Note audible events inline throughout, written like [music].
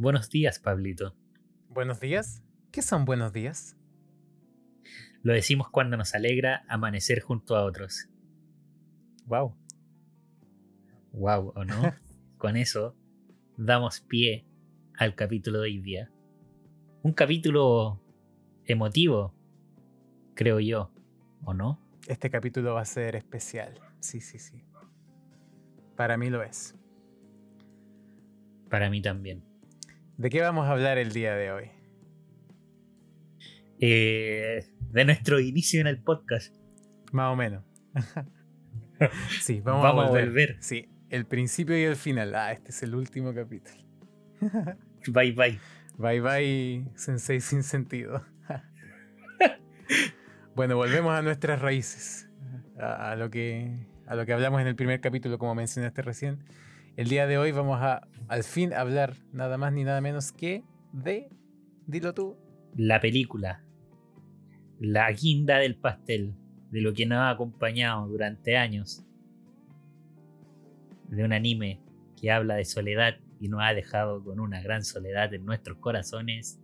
Buenos días, Pablito. ¿Buenos días? ¿Qué son buenos días? Lo decimos cuando nos alegra amanecer junto a otros. Wow. Wow, ¿o no? [laughs] Con eso damos pie al capítulo de hoy día. Un capítulo emotivo, creo yo, ¿o no? Este capítulo va a ser especial. Sí, sí, sí. Para mí lo es. Para mí también. ¿De qué vamos a hablar el día de hoy? Eh, de nuestro inicio en el podcast. Más o menos. [laughs] sí, vamos, Vamos a a volver. volver. Sí, el principio y el final. Ah, este es el último capítulo. [laughs] Bye bye. Bye bye, Sensei sin sentido. [laughs] bueno, volvemos a nuestras raíces. A, a lo que, a lo que hablamos en el primer capítulo, como mencionaste recién. El día de hoy vamos a al fin hablar nada más ni nada menos que de. Dilo tú. La película. La guinda del pastel. De lo que nos ha acompañado durante años. De un anime que habla de soledad y nos ha dejado con una gran soledad en nuestros corazones.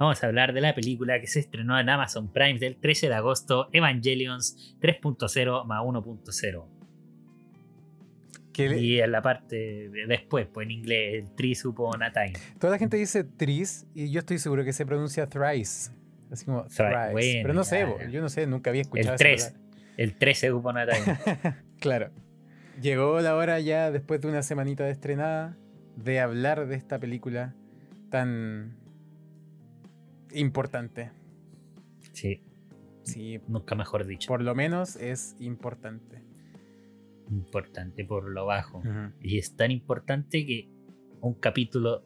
Vamos a hablar de la película que se estrenó en Amazon Prime del 13 de agosto, Evangelions 3.0 más 1.0. Le- Y en la parte de después, pues en inglés, el Tris Upon a Time. Toda la gente dice tris y yo estoy seguro que se pronuncia thrice. Así como Thrice, thrice. bueno, Pero no sé, ya, yo no sé, nunca había escuchado El esa 3. palabra. El 13 Upon a Time. [laughs] claro. Llegó la hora ya, después de una semanita de estrenada, de hablar de esta película tan importante. Sí, Sí, nunca mejor dicho. por lo menos es importante. Importante por lo bajo. Y es tan importante que un capítulo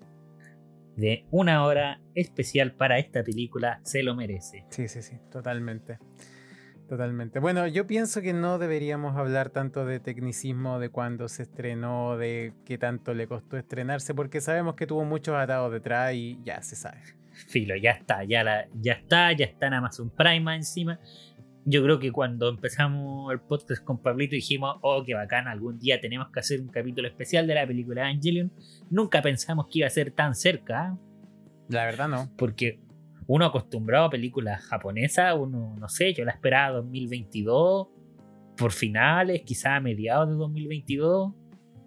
de una hora especial para esta película se lo merece. Sí, sí, sí, totalmente. Totalmente. Bueno, yo pienso que no deberíamos hablar tanto de tecnicismo, de cuándo se estrenó, de qué tanto le costó estrenarse, porque sabemos que tuvo muchos atados detrás y ya se sabe. Filo, ya está, ya, la, ya está, ya está en Amazon Prime encima. Yo creo que cuando empezamos el podcast con Pablito dijimos, oh, qué bacán, algún día tenemos que hacer un capítulo especial de la película Evangelion. Nunca pensamos que iba a ser tan cerca, ¿ah? La verdad no. porque uno acostumbrado a películas japonesas, uno, no sé, yo la esperaba 2022, por finales, quizá a mediados de 2022,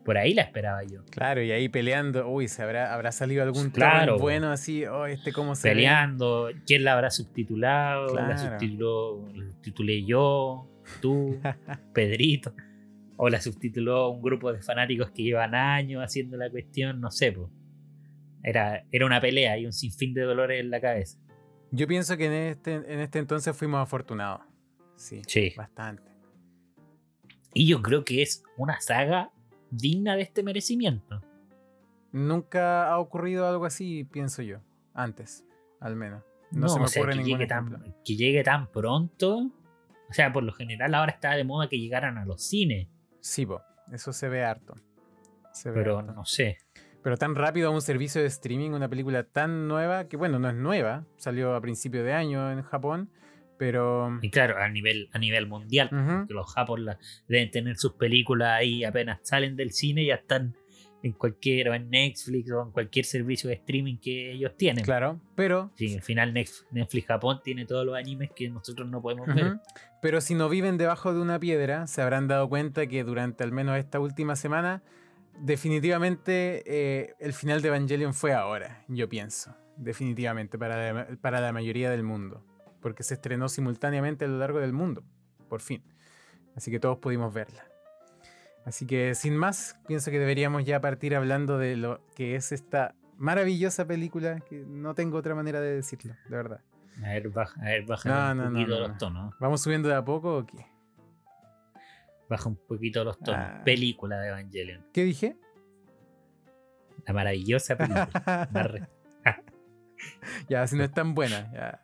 por ahí la esperaba yo. Claro, y ahí peleando, uy, ¿se habrá, habrá salido algún Claro, bueno así? Oh, este cómo se ve? Peleando, ¿quién la habrá subtitulado? La, Claro. subtituló, la subtitulé yo, tú, [laughs] Pedrito. O la subtituló un grupo de fanáticos que llevan años haciendo la cuestión, no sé, pues. Era, era una pelea y un sinfín de dolores en la cabeza. Yo pienso que en este, en este entonces fuimos afortunados. Sí, Sí. bastante. Y yo creo que es una saga digna de este merecimiento. Nunca ha ocurrido algo así, pienso yo. Antes, al menos. No, se me o sea, ocurre que ningún llegue, tan, que llegue tan pronto. O sea, por lo general ahora está de moda que llegaran a los cines. Sí, po, eso se ve harto. Se ve Pero harto. no sé. Pero tan rápido a un servicio de streaming, una película tan nueva, que bueno, no es nueva, salió a principio de año en Japón, pero... Y claro, a nivel, a nivel mundial. Que los japos la- deben tener sus películas ahí apenas salen del cine ya están en cualquier o en Netflix o en cualquier servicio de streaming que ellos tienen. Claro, pero... Sí, al final Netf- Netflix Japón tiene todos los animes que nosotros no podemos ver. Pero si no viven debajo de una piedra, se habrán dado cuenta que durante al menos esta última semana, definitivamente eh, el final de Evangelion fue ahora, yo pienso. Definitivamente, para la, para la mayoría del mundo. Porque se estrenó simultáneamente a lo largo del mundo, por fin. Así que todos pudimos verla. Así que sin más, pienso que deberíamos ya partir hablando de lo que es esta maravillosa película, que no tengo otra manera de decirlo, de verdad. A ver, baja, a ver, baja No, un no, poquito no, los no. tonos. ¿Vamos subiendo de a poco o qué? Baja un poquito los tonos. Ah. Película de Evangelion. ¿Qué dije? La maravillosa película. [laughs] Ya, si no es tan buena. ya.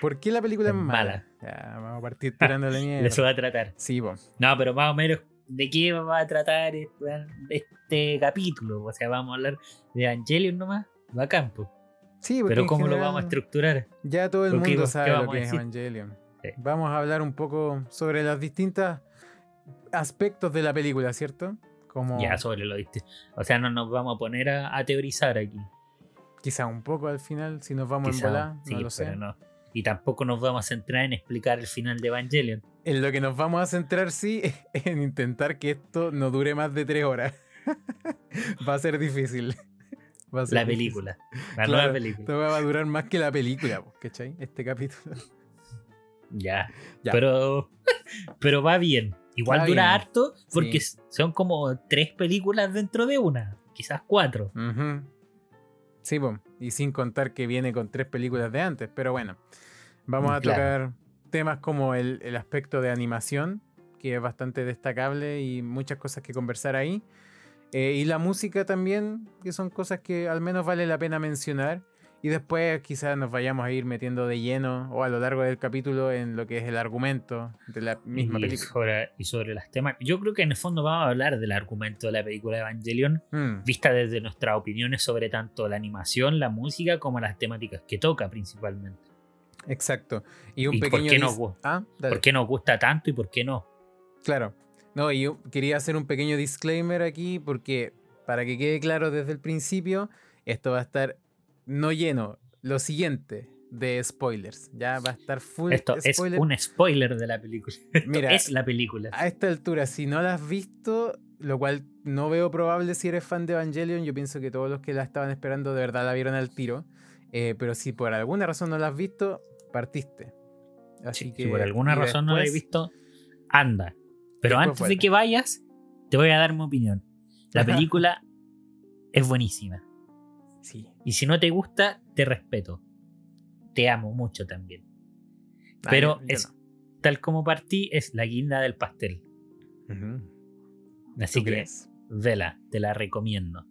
¿Por qué la película es Es mala? Ya, vamos a partir tirándole de mierda. eso va a tratar. Sí, po. No, pero más o menos de qué va a tratar este, capítulo. O sea, vamos a hablar de Evangelion nomás. Bacán, pues. Sí, porque Pero ¿cómo lo vamos a estructurar? Ya todo el ¿Lo que- mundo sabe lo vamos a que es? Evangelion. Sí. Vamos a hablar un poco sobre los distintos aspectos de la película, ¿cierto? Como... Ya sobre lo viste. O sea, no nos vamos a poner a, a teorizar aquí. Quizá un poco al final, si nos vamos Quizá, en volar, sí, no lo sé. pero no. Y tampoco nos vamos a centrar en explicar el final de Evangelion. En lo que nos vamos a centrar, sí, es [laughs] en intentar que esto no dure más de tres horas. [laughs] va a ser difícil. [laughs] Va a ser La difícil. película. La Claro, nueva película. Esto va a durar más que la película, ¿cachai? Este capítulo. Ya. Ya. Pero, pero va bien. Igual Va dura bien. harto porque Sí. son como tres películas dentro de una. Quizás cuatro. Ujú. Sí, po, y sin contar que viene con tres películas de antes, pero bueno. Vamos a Claro. tocar temas como el, el aspecto de animación, que es bastante destacable y muchas cosas que conversar ahí. Eh, y la música también, que son cosas que al menos vale la pena mencionar. Y después quizás nos vayamos a ir metiendo de lleno o a lo largo del capítulo en lo que es el argumento de la misma y, película. sobre, y sobre las temas. Yo creo que en el fondo vamos a hablar del argumento de la película Evangelion, Mm, vista desde nuestras opiniones sobre tanto la animación, la música, como las temáticas que toca principalmente. exacto. Y un ¿Y por pequeño... qué nos Ah. ¿Por qué nos gusta tanto y por qué no? Claro. No, y yo quería hacer un pequeño disclaimer aquí porque para que quede claro desde el principio, esto va a estar no lleno, lo siguiente de spoilers. Ya va a estar full Esto spoiler. es un spoiler de la película. [laughs] Esto Mira, es la película. A esta altura, si no la has visto, lo cual no veo probable si eres fan de Evangelion, yo pienso que todos los que la estaban esperando de verdad la vieron al tiro. Eh, pero si por alguna razón no la has visto, partiste. Así Sí, que, si por alguna razón no la he visto, anda. Pero antes de que vayas, te voy a dar mi opinión. La [laughs] película es buenísima. Sí. Y si no te gusta, te respeto. Te amo mucho también. Ah, Pero es, no. tal como partí, es la guinda del pastel. Así ¿Tú que, crees? vela, te la recomiendo.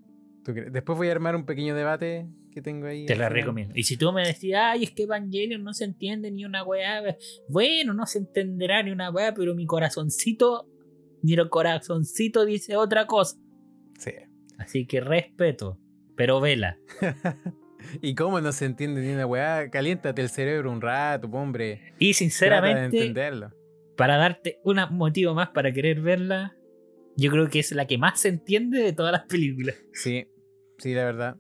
Después voy a armar un pequeño debate que tengo ahí. Te la final. recomiendo. Y si tú me decías, ay, es que Evangelion no se entiende ni una weá. Bueno, no se entenderá ni una weá, pero mi corazoncito, mi corazoncito dice otra cosa. Sí. Así que respeto, pero vela. [laughs] ¿Y cómo no se entiende ni una weá? Caliéntate el cerebro un rato, hombre. Y Trata de sinceramente, entenderlo. para darte un motivo más para querer verla, yo creo que es la que más se entiende de todas las películas. Sí, sí, la verdad.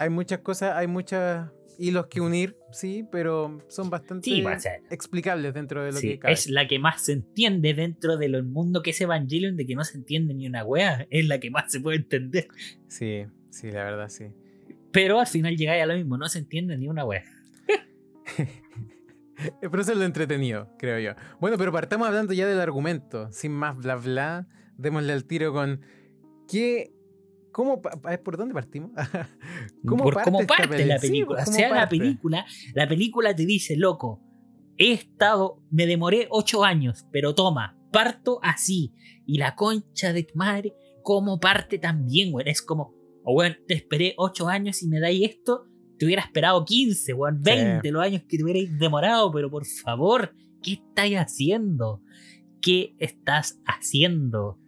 Hay muchas cosas, hay muchos hilos que unir, sí, pero son bastante Sí, ser. explicables dentro de lo Sí, que cabe. es la que más se entiende dentro del mundo que es Evangelion, de que no se entiende ni una wea. Es la que más se puede entender. Sí, sí, la verdad, sí. Pero al final llegáis a lo mismo, no se entiende ni una wea. [laughs] Pero eso es lo entretenido, creo yo. Bueno, pero partamos hablando ya del argumento. Sin más bla bla, démosle al tiro con. ¿Qué. ¿Cómo, ¿Por dónde partimos? [laughs] Por cómo esta parte peli- la Sí, película. o ¿cómo sea, la parte? película, la película te dice, loco, he estado, me demoré ocho años, pero toma, parto así. Y la concha de tu madre, ¿cómo parte también, güey? Es como, oh, weón, te esperé ocho años y me dais esto, te hubiera esperado 15, weón, 20 los años que te hubierais demorado, pero por favor, ¿qué estáis haciendo? ¿Qué estás haciendo?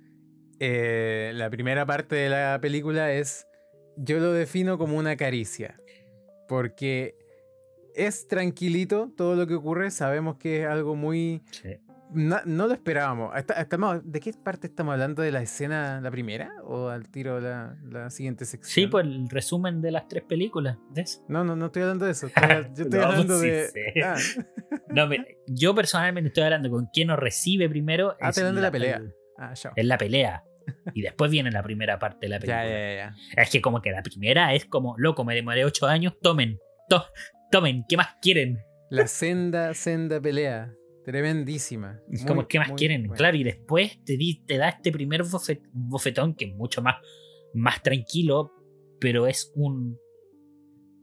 Eh, la primera parte de la película es, yo lo defino como una caricia, porque es tranquilito todo lo que ocurre, sabemos que es algo muy... na- no lo esperábamos. Calmado, ¿De qué parte estamos hablando? ¿De la escena, la primera? ¿O al tiro la, la siguiente sección? Sí, pues el resumen de las tres películas. ¿ves? No, no, no estoy hablando de eso. [laughs] estoy- yo estoy No, hablando sí de... Ah, No, yo personalmente estoy hablando con quien nos recibe primero. Ah, hablando de la pelea. Ah. Es la pelea. Y después viene la primera parte de la [laughs] película. Ya, ya, ya, ya. Es que como que la primera es como, loco, me demoré ocho años, tomen, to- tomen, ¿qué más quieren? La senda, senda pelea. Tremendísima. [laughs] Muy, como, ¿qué más quieren? Claro, y después te, di- te da este primer bofe- bofetón que es mucho más, más tranquilo, pero es un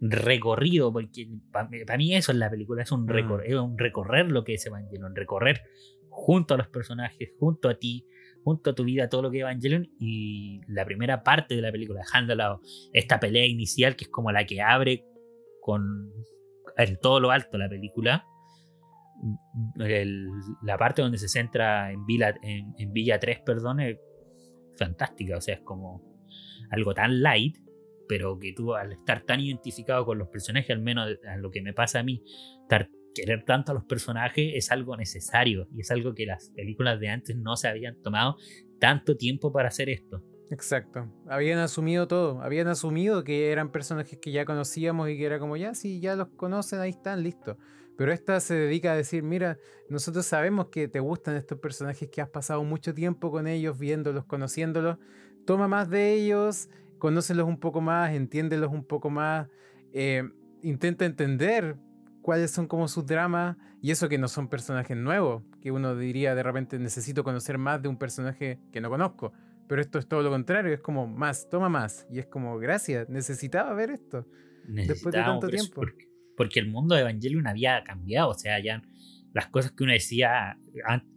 recorrido, porque para mí eso es la película, es un, recor- Mm. es un recorrer lo que es Evangelion, recorrer junto a los personajes, junto a ti, junto a tu vida, todo lo que es Evangelion, y la primera parte de la película, dejando esta pelea inicial que es como la que abre con en todo lo alto la película, el- la parte donde se centra en Villa, en, en Villa 3, perdón, es fantástica. O sea, es como algo tan light, pero que tú al estar tan identificado con los personajes, al menos a lo que me pasa a mí, estar, querer tanto a los personajes es algo necesario y es algo que las películas de antes no se habían tomado tanto tiempo para hacer esto. Exacto. Habían asumido todo. Habían asumido que eran personajes que ya conocíamos y que era como, ya, sí, ya los conocen, ahí están, listo. Pero esta se dedica a decir, mira, nosotros sabemos que te gustan estos personajes que has pasado mucho tiempo con ellos, viéndolos, conociéndolos. Toma más de ellos, conócelos un poco más, entiéndelos un poco más, eh, intenta entender cuáles son como sus dramas y eso que no son personajes nuevos, que uno diría de repente necesito conocer más de un personaje que no conozco. Pero esto es todo lo contrario, es como más, toma más. Y es como, gracias, necesitaba ver esto. Después de tanto tiempo. Porque, el mundo de Evangelion había cambiado, o sea, ya las cosas que uno decía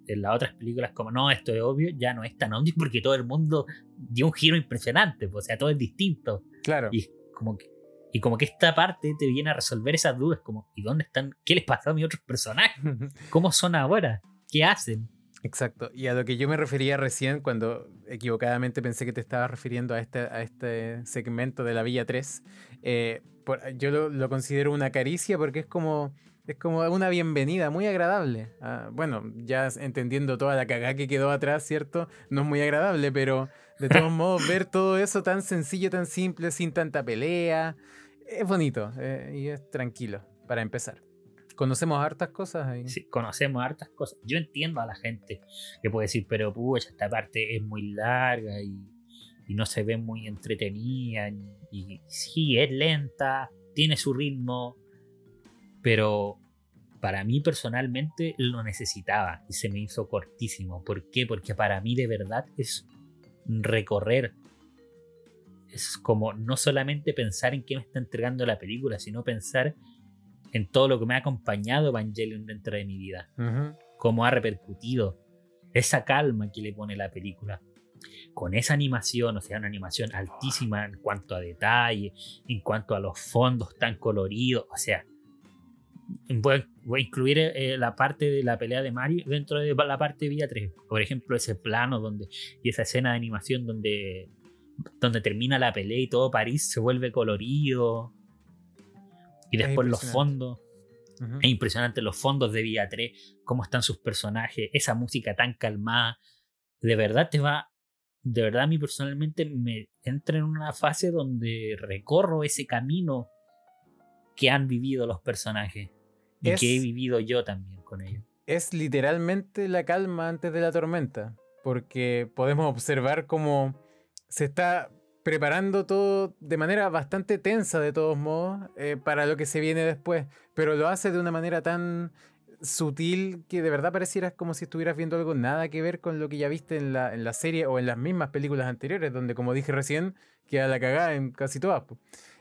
en las otras películas como no, esto es obvio, ya no es tan obvio [laughs] porque todo el mundo dio un giro impresionante, pues, o sea, todo es distinto. Claro. Y como que, y como que esta parte te viene a resolver esas dudas, como ¿y dónde están? ¿Qué les pasó a mis otros personajes? [laughs] ¿Cómo son ahora? ¿Qué hacen? Exacto. Y a lo que yo me refería recién cuando equivocadamente pensé que te estabas refiriendo a este, a este segmento de la Villa 3, eh, yo lo, considero una caricia porque es como, es como una bienvenida muy agradable. Ah, bueno, ya entendiendo toda la cagada que quedó atrás, ¿cierto? No es muy agradable, pero de todos [laughs] modos ver todo eso tan sencillo, tan simple, sin tanta pelea, es bonito eh, y es tranquilo para empezar. Conocemos hartas cosas ahí. Sí, conocemos hartas cosas. Yo entiendo a la gente que puede decir, pero pucha, esta parte es muy larga y, no se ve muy entretenida. Y, sí, es lenta, tiene su ritmo, pero para mí personalmente lo necesitaba y se me hizo cortísimo. ¿Por qué? Porque para mí de verdad es recorrer. Es como no solamente pensar en qué me está entregando la película, sino pensar en todo lo que me ha acompañado Evangelion dentro de mi vida. Cómo ha repercutido esa calma que le pone la película. Con esa animación, o sea, una animación altísima en cuanto a detalle, en cuanto a los fondos tan coloridos, o sea, voy a, incluir eh, la parte de la pelea de Mario dentro de la parte de Villa 3. Por ejemplo, ese plano donde, y esa escena de animación donde, donde termina la pelea y todo París se vuelve colorido. Y después los fondos. Es impresionante los fondos de Vía 3, cómo están sus personajes, esa música tan calmada. De verdad te va. De verdad, a mí personalmente me entra en una fase donde recorro ese camino que han vivido los personajes y que he vivido yo también con ellos. Es literalmente la calma antes de la tormenta, porque podemos observar cómo se está preparando todo de manera bastante tensa de todos modos eh, para lo que se viene después, pero lo hace de una manera tan sutil que de verdad pareciera como si estuvieras viendo algo nada que ver con lo que ya viste en la, en la serie o en las mismas películas anteriores, donde como dije recién, queda la cagada en casi todas.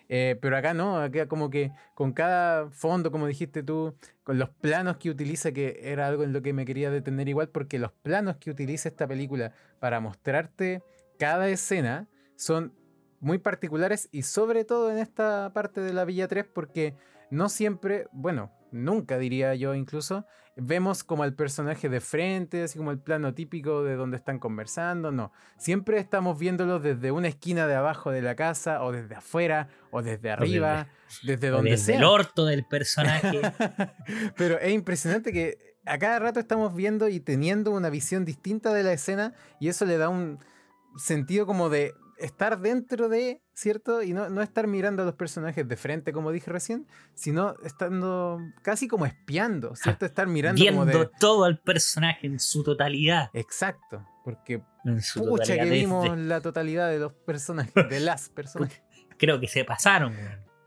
Eh, pero acá no, acá como que con cada fondo, como dijiste tú, con los planos que utiliza, que era algo en lo que me quería detener igual, porque los planos que utiliza esta película para mostrarte cada escena son muy particulares y sobre todo en esta parte de la Villa 3 porque no siempre, bueno, nunca diría yo incluso, vemos como al personaje de frente, así como el plano típico de donde están conversando, no. Siempre estamos viéndolo desde una esquina de abajo de la casa, o desde afuera, o desde arriba, desde, donde desde el orto del personaje. [laughs] Pero es impresionante que a cada rato estamos viendo y teniendo una visión distinta de la escena, y eso le da un sentido como de estar dentro de, ¿cierto? Y no, estar mirando a los personajes de frente, como dije recién, sino estando casi como espiando, ¿cierto? Estar mirando Viendo todo al personaje en su totalidad. Exacto, porque pucha que vimos la totalidad de los personajes, [laughs] de las personas. Creo que se pasaron,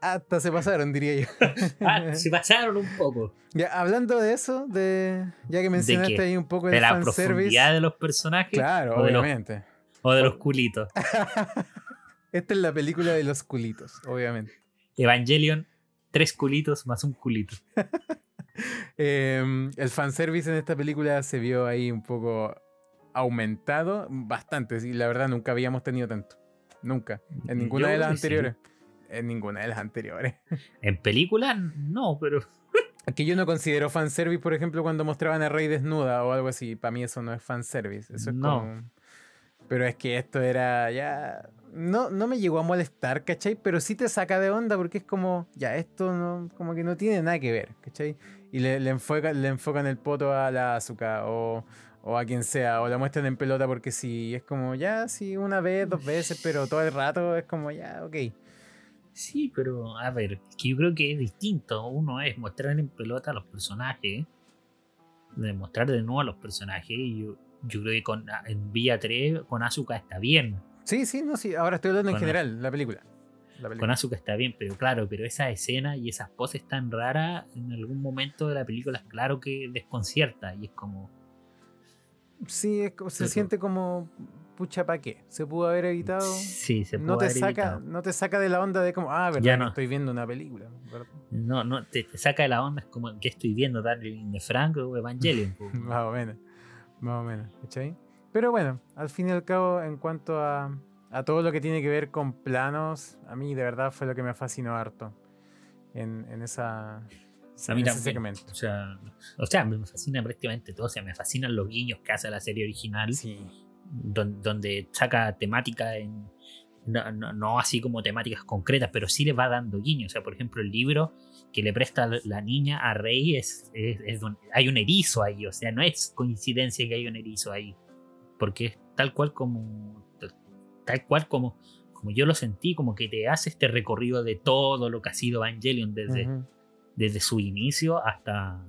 Hasta se pasaron, diría yo. [laughs] Ah, [laughs] se pasaron un poco. Ya, hablando de eso, de ya que mencionaste ahí un poco el de la profundidad de los personajes. Claro, obviamente. O de los culitos. [laughs] Esta es la película de los culitos, obviamente. Evangelion, tres culitos más un culito. [laughs] eh, el fanservice en esta película se vio ahí un poco aumentado, bastante. Y la verdad, nunca habíamos tenido tanto. Nunca. En ninguna de las anteriores. En ninguna de las anteriores. [laughs] En película, no, pero. Aquí yo no considero fanservice, por ejemplo, cuando mostraban a Rey desnuda o algo así. Para mí eso no es fanservice. Eso es no. como pero es que esto era ya. No, no me llegó a molestar, ¿cachai? Pero sí te saca de onda porque es como, ya, esto no, como que no tiene nada que ver, ¿cachai? Y le, le, enfocan, le enfocan el poto a la azúcar o, o a quien sea, o la muestran en pelota porque sí, es como ya, sí, una vez, dos veces, pero todo el rato es como ya, ok. Sí, pero a ver, que yo creo que es distinto. Uno es mostrar en pelota a los personajes, demostrar de nuevo a los personajes, y yo creo que con, en Vía 3 con Asuka está bien. Sí, sí, no, sí, ahora estoy hablando en general, la película. Con Asuka está bien, pero claro, pero esa escena y esas poses tan raras en algún momento de la película es claro que desconcierta y es como Sí, se siente como pucha pa' qué. Se pudo haber evitado. Sí, se pudo no te haber saca, evitado. No te saca de la onda de como, ah, verdad, que no. estoy viendo una película. ¿verdad? No, no, te, te saca de la onda, es como que estoy viendo Darling de Frank o Evangelion. [laughs] Más o menos. Más o menos. ¿Cachai? Pero bueno, al fin y al cabo, en cuanto a, a todo lo que tiene que ver con planos, a mí de verdad fue lo que me fascinó harto en, en esa. A mí en ese segmento. O sea, o sea, me fascina prácticamente todo. O sea, me fascinan los guiños que hace la serie original, Sí. don- donde saca temática en. No, no- no así como temáticas concretas, pero sí le va dando guiños. O sea, por ejemplo, el libro que le presta la- niña a Rey es, es- es hay un erizo ahí. O sea, no es coincidencia que hay un erizo ahí. Porque es tal cual como. Tal cual como, como yo lo sentí, como que te hace este recorrido de todo lo que ha sido Evangelion desde, desde su inicio hasta,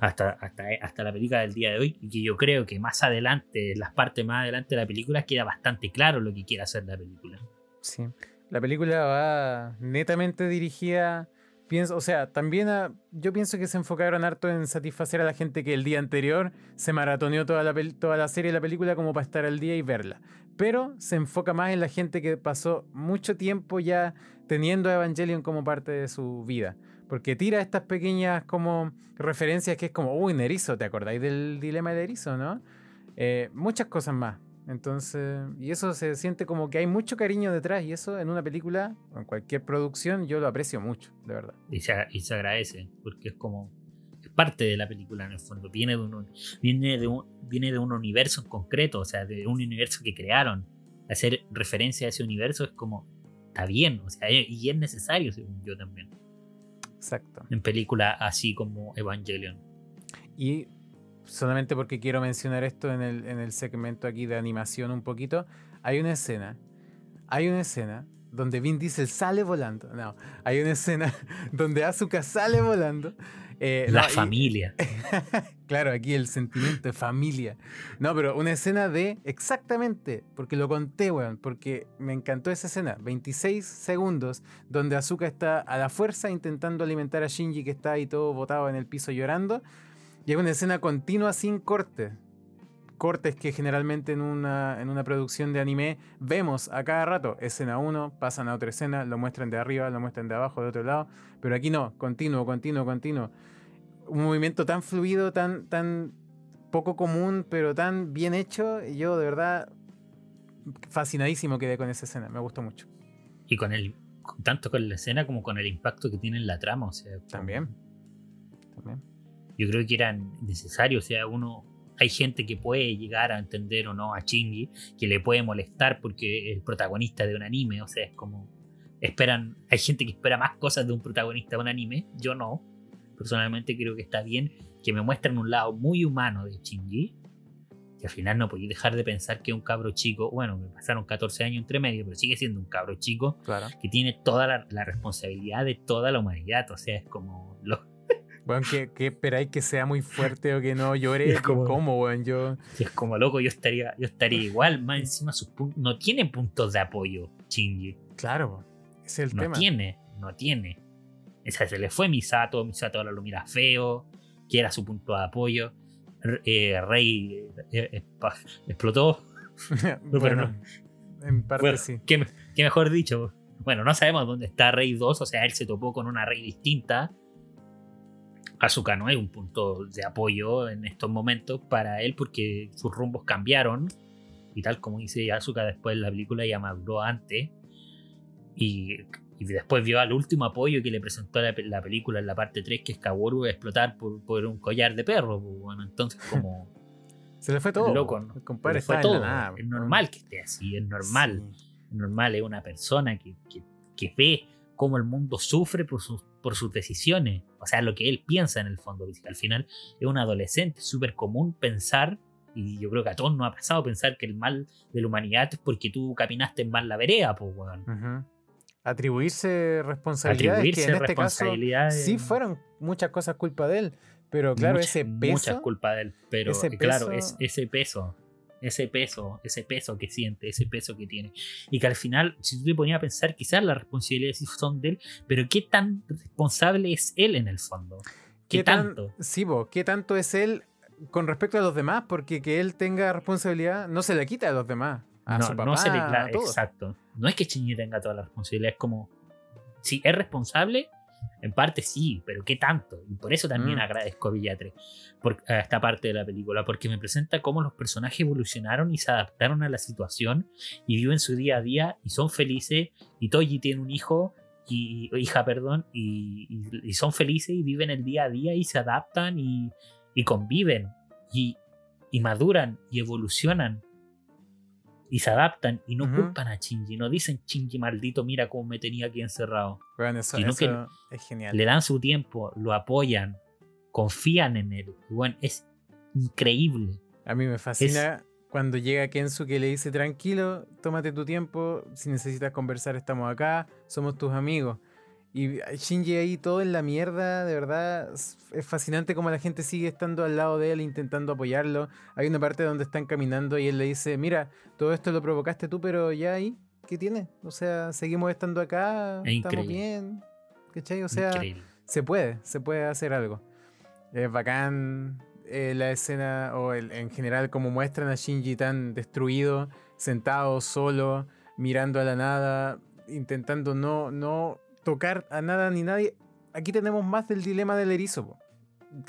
hasta, hasta, hasta la película del día de hoy. Y que yo creo que más adelante, las partes más adelante de la película, queda bastante claro lo que quiere hacer la película. Sí. La película va netamente dirigida. Pienso, o sea, también yo pienso que se enfocaron harto en satisfacer a la gente que el día anterior se maratoneó toda la, serie y la película como para estar al día y verla. Pero se enfoca más en la gente que pasó mucho tiempo ya teniendo a Evangelion como parte de su vida. Porque tira estas pequeñas como referencias que es como, uy, un erizo, ¿te acordáis del dilema del erizo, no? Eh, muchas cosas más. Entonces, y eso se siente como que hay mucho cariño detrás y eso en una película o en cualquier producción yo lo aprecio mucho, de verdad. Y se, y se agradece, porque es como. Es parte de la película en el fondo. Viene de, un, viene, de un, viene de un universo en concreto, o sea, de un universo que crearon. Hacer referencia a ese universo es como. Está bien, o sea, y es necesario, según yo también. Exacto. En películas así como Evangelion. Y solamente porque quiero mencionar esto en el, en el segmento aquí de animación un poquito, hay una escena, hay una escena donde Vin Diesel sale volando, no, hay una escena [laughs] donde Asuka sale volando. eh, La no, y- familia. [laughs] Claro, aquí el sentimiento de familia. No, pero una escena de exactamente, porque lo conté, weón, porque me encantó esa escena. 26 segundos donde Asuka está a la fuerza intentando alimentar a Shinji que está ahí todo botado en el piso llorando. Y es una escena continua sin cortes. Cortes que generalmente en una, en una producción de anime vemos a cada rato. Escena 1, pasan a otra escena, lo muestran de arriba, lo muestran de abajo, de otro lado. Pero aquí no, continuo, continuo, continuo un movimiento tan fluido, tan, tan poco común, pero tan bien hecho. y Yo de verdad fascinadísimo quedé con esa escena, me gustó mucho. Y con el. Tanto con la escena como con el impacto que tiene en la trama. O sea, También. También. Yo creo que eran necesarios. O sea, uno. Hay gente que puede llegar a entender o no a Shinji, que le puede molestar porque es el protagonista de un anime. O sea, es como. Esperan. Hay gente que espera más cosas de un protagonista de un anime. Yo no. Personalmente creo que está bien que me muestren un lado muy humano de Shinji. Que al final no podéis dejar de pensar que es un cabro chico. Bueno, me pasaron 14 años entre medio, pero sigue siendo un cabro chico Claro. que tiene toda la, la responsabilidad de toda la humanidad. O sea, es como. Bueno, ¿qué, qué esperáis que sea muy fuerte o que no [laughs] llore? Es como- ¿Cómo, weón? Yo. es como loco, yo estaría, yo estaría igual. Más encima, sus no tiene puntos de apoyo, Shinji. Claro, ese es el No tema. tiene, no tiene. O sea, se le fue Misato, Misato ahora lo mira feo, que era su punto de apoyo. Eh, Rey eh, eh, explotó. [laughs] pero bueno, en parte Bueno, sí. ¿qué, qué mejor dicho? Bueno, no sabemos dónde está Rey 2, o sea, él se topó con una Rey distinta. Asuka no es un punto de apoyo en estos momentos para él porque sus rumbos cambiaron. Y tal como dice Asuka después de la película, ya maduró antes. Y, y después vio al último apoyo que le presentó la, la película en la parte 3, que es Kaworu a explotar por, por un collar de perro. pues, Bueno, entonces como... [laughs] Se le fue todo. loco. ¿no? Compadre fue todo. nada, es normal que esté así, es normal Sí. normal, es una persona que, que- que ve cómo el mundo sufre por sus, por sus decisiones, o sea, lo que él piensa en el fondo. Al final es un adolescente, es súper común pensar, y yo creo que a todos nos ha pasado pensar que el mal de la humanidad es porque tú caminaste en mal la vereda, pues, weón. Atribuirse responsabilidades. Atribuirse que en este responsabilidades. Caso, sí fueron muchas cosas culpa de él, pero claro, ese peso. Muchas culpa de él, pero claro, es ese peso ese peso, ese peso que siente, ese peso que tiene. Y que al final, si tú te ponías a pensar, quizás las responsabilidades son de él, pero ¿qué tan responsable es él en el fondo? ¿Qué, tanto? sí, vos, ¿qué tanto es él con respecto a los demás? Porque que él tenga responsabilidad no se le quita a los demás. A no, su papá, no se le Exacto. No es que Chiñi tenga toda la responsabilidad, es como. Si es responsable, en parte sí, pero ¿qué tanto? Y por eso también mm. agradezco a Villatre por, a esta parte de la película, porque me presenta cómo los personajes evolucionaron y se adaptaron a la situación y viven su día a día y son felices. Y Toji tiene un hijo y hija, perdón, y, son felices y viven el día a día y se adaptan y, conviven y, y maduran y evolucionan y se adaptan y no culpan a Shinji, no dicen Shinji maldito, mira cómo me tenía aquí encerrado. Bueno, eso, es genial. Le dan su tiempo, lo apoyan, confían en él. Bueno, es increíble. A mí me fascina cuando llega Kensu que le dice tranquilo, tómate tu tiempo, si necesitas conversar estamos acá, somos tus amigos. Y Shinji ahí todo en la mierda, de verdad, es fascinante como la gente sigue estando al lado de él, intentando apoyarlo. Hay una parte donde están caminando y él le dice, mira, todo esto lo provocaste tú, pero ya ahí, ¿qué tiene? O sea, seguimos estando acá, estamos bien, ¿cachai? O sea, se puede, se puede hacer algo. Es bacán eh, la escena, o en general como muestran a Shinji tan destruido, sentado, solo, mirando a la nada, intentando no, no tocar a nada ni nadie. Aquí tenemos más del dilema del erizo.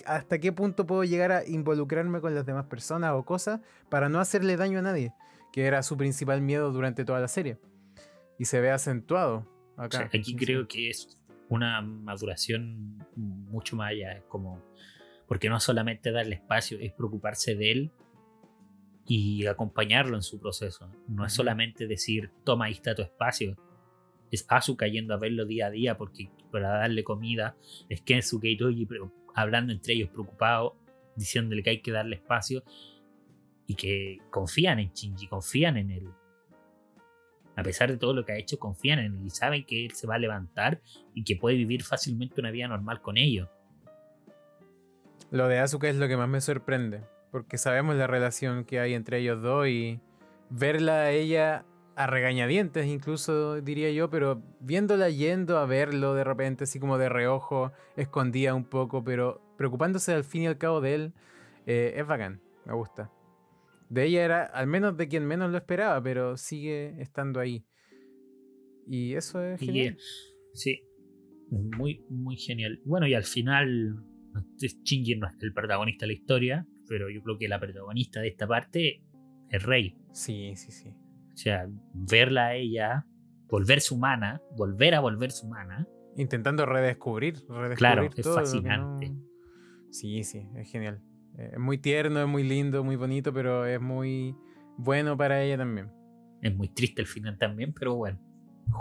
¿Hasta qué punto puedo llegar a involucrarme con las demás personas o cosas para no hacerle daño a nadie? Que era su principal miedo durante toda la serie. Y se ve acentuado acá. aquí creo que es una maduración mucho más allá. como. Porque no solamente darle espacio, es preocuparse de él y acompañarlo en su proceso. No es solamente decir, toma, ahí está tu espacio es Asuka yendo a verlo día a día porque para darle comida, es Kensuke y Toji hablando entre ellos preocupados, diciéndole que hay que darle espacio y que confían en Shinji, confían en él. A pesar de todo lo que ha hecho, confían en él y saben que él se va a levantar y que puede vivir fácilmente una vida normal con ellos. Lo de Asuka es lo que más me sorprende, porque sabemos la relación que hay entre ellos dos y verla a ella a regañadientes incluso diría yo, pero viéndola yendo a verlo de repente así como de reojo, escondía un poco, pero preocupándose al fin y al cabo de él, eh, es bacán, me gusta. De ella era al menos de quien menos lo esperaba, pero sigue estando ahí. Y eso es genial. sí, muy, muy genial. Bueno, y al final, Shinji no es el protagonista de la historia, pero yo creo que la protagonista de esta parte es Rey. Sí, sí, sí. O sea, verla a ella, volverse humana, volver a volverse humana. Intentando redescubrir, redescubrir claro, es fascinante. Sí, sí, es genial. Eh, es muy tierno, es muy lindo, muy bonito, pero es muy bueno para ella también. Es muy triste el final también, pero bueno.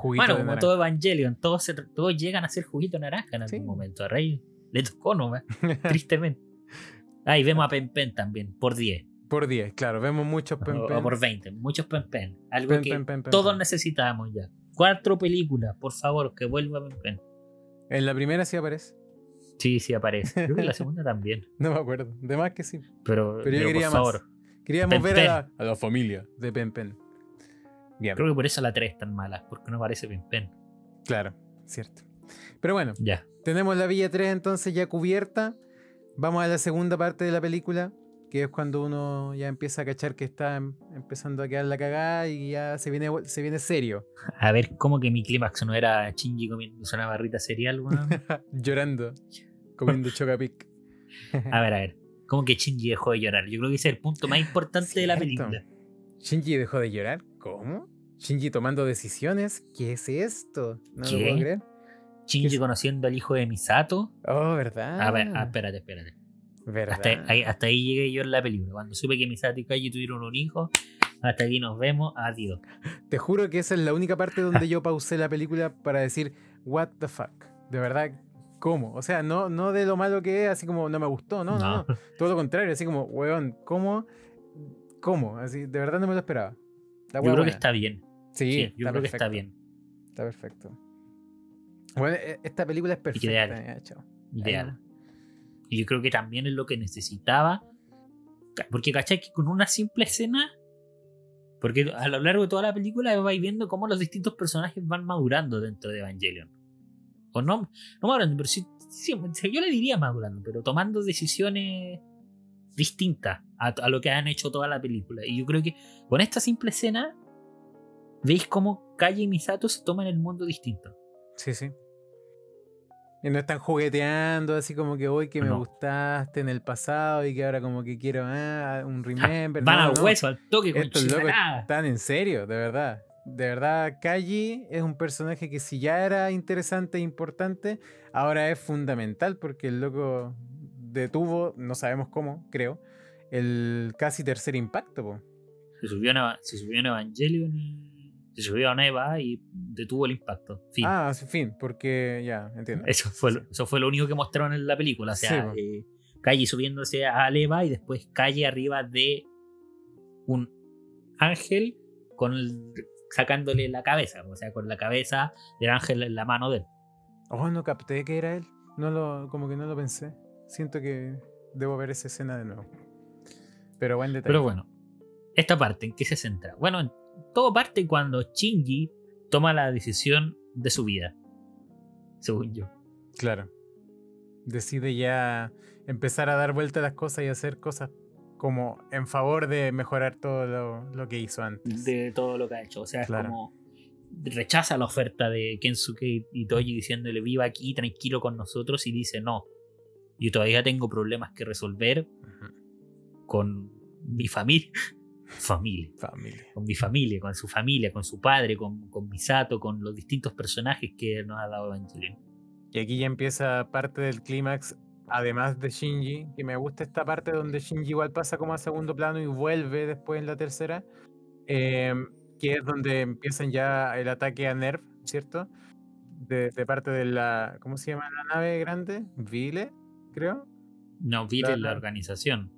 bueno, como todo Evangelion, todos, todos llegan a ser juguito naranja en algún momento. A Rey le tocó no [laughs] tristemente. [laughs] Ahí vemos a Pen Pen también, por 10. Por 10, claro, vemos muchos pen, O, por 20, muchos pen pen. Algo que todos necesitamos ya. Cuatro películas, por favor, que vuelva pen pen. En la primera sí aparece. Sí, sí aparece. Creo que en la segunda [laughs] también. No me acuerdo. De más que sí. Pero, yo quería por favor. Queríamos ver a la, familia de Pen Pen. Bien. Creo que por eso la 3 es tan mala, porque no aparece Pen Pen. Claro, cierto. Pero bueno, ya. tenemos la Villa 3 entonces ya cubierta. Vamos a la segunda parte de la película que es cuando uno ya empieza a cachar que está em, empezando a quedar la cagada y ya se viene, se viene serio. A ver, ¿cómo que mi clímax no era Shinji comiendo una barrita cereal, weón? [laughs] Llorando, comiendo [laughs] chocapic. a ver, a [laughs] ver. ¿Cómo que Shinji dejó de llorar? Yo creo que ese es el punto más importante de la película. ¿Shinji dejó de llorar? ¿Cómo? ¿Shinji tomando decisiones? ¿Qué es esto? No lo puedo creer. ¿Shinji conociendo al hijo de Misato? Oh, ¿verdad? A ver, ah, espérate, espérate. Hasta ahí, hasta ahí, llegué yo en la película. Cuando supe que Misato y Kaji tuvieron un hijo, hasta aquí nos vemos, adiós. Te juro que esa es la única parte donde yo pausé la película para decir, what the fuck. De verdad, ¿cómo? O sea, no, no de lo malo que es, así como no me gustó, no, no, no. [laughs] Todo lo contrario, así como, weón, ¿cómo? ¿Cómo? Así, de verdad no me lo esperaba. yo creo que está bien. Sí, yo creo que está bien. Está perfecto. Bueno, e, esta película es perfecta. Ideal. Ideal. Y yo creo que también es lo que necesitaba. Porque, ¿cachai? Que con una simple escena. Porque a lo largo de toda la película vais viendo cómo los distintos personajes van madurando dentro de Evangelion. O no, no madurando, pero sí, yo le diría madurando, pero tomando decisiones distintas a, a, lo que han hecho toda la película. Y yo creo que con esta simple escena veis cómo Kaji y Misato se toman el mundo distinto. Sí, sí. Y no están jugueteando así como que hoy que me gustaste en el pasado y que ahora como que quiero ah, un remember. Van al hueso, al toque con Estos locos están en serio, de verdad. De verdad, Kaji es un personaje que si ya era interesante e importante, ahora es fundamental porque el loco detuvo, no sabemos cómo, creo, el casi tercer impacto. Se, subió se subió en Evangelion y se subió a Neva y detuvo el impacto. Fin. Ah, fin, porque ya, entiendo. Eso fue, eso fue lo único que mostraron en la película. O sea, Calle eh, subiéndose a Neva y después Calle arriba de un ángel con sacándole la cabeza, o sea, con la cabeza del ángel en la mano de él. Oh, no capté que era él. No lo, como que no lo pensé. Siento que debo ver esa escena de nuevo. Pero buen detalle. Pero bueno, esta parte, ¿en qué se centra? Bueno, todo parte cuando Shinji toma la decisión de su vida, según yo. Claro. Decide ya empezar a dar vuelta a las cosas y hacer cosas como en favor de mejorar todo lo, que hizo antes. De todo lo que ha hecho. O sea, es como rechaza la oferta de Kensuke y Toji diciéndole viva aquí tranquilo con nosotros y dice no. Yo todavía tengo problemas que resolver con mi familia familia. Con mi familia, con su familia, con su padre, con, con Misato, con los distintos personajes que nos ha dado Evangelion. Y aquí ya empieza parte del clímax, además de Shinji, que me gusta esta parte donde Shinji igual pasa como a segundo plano y vuelve después en la tercera, em, que es donde empiezan ya el ataque a Nerv, ¿cierto? De, parte de la, ¿cómo se llama la nave grande? Vile, creo. No, Vile es la organización.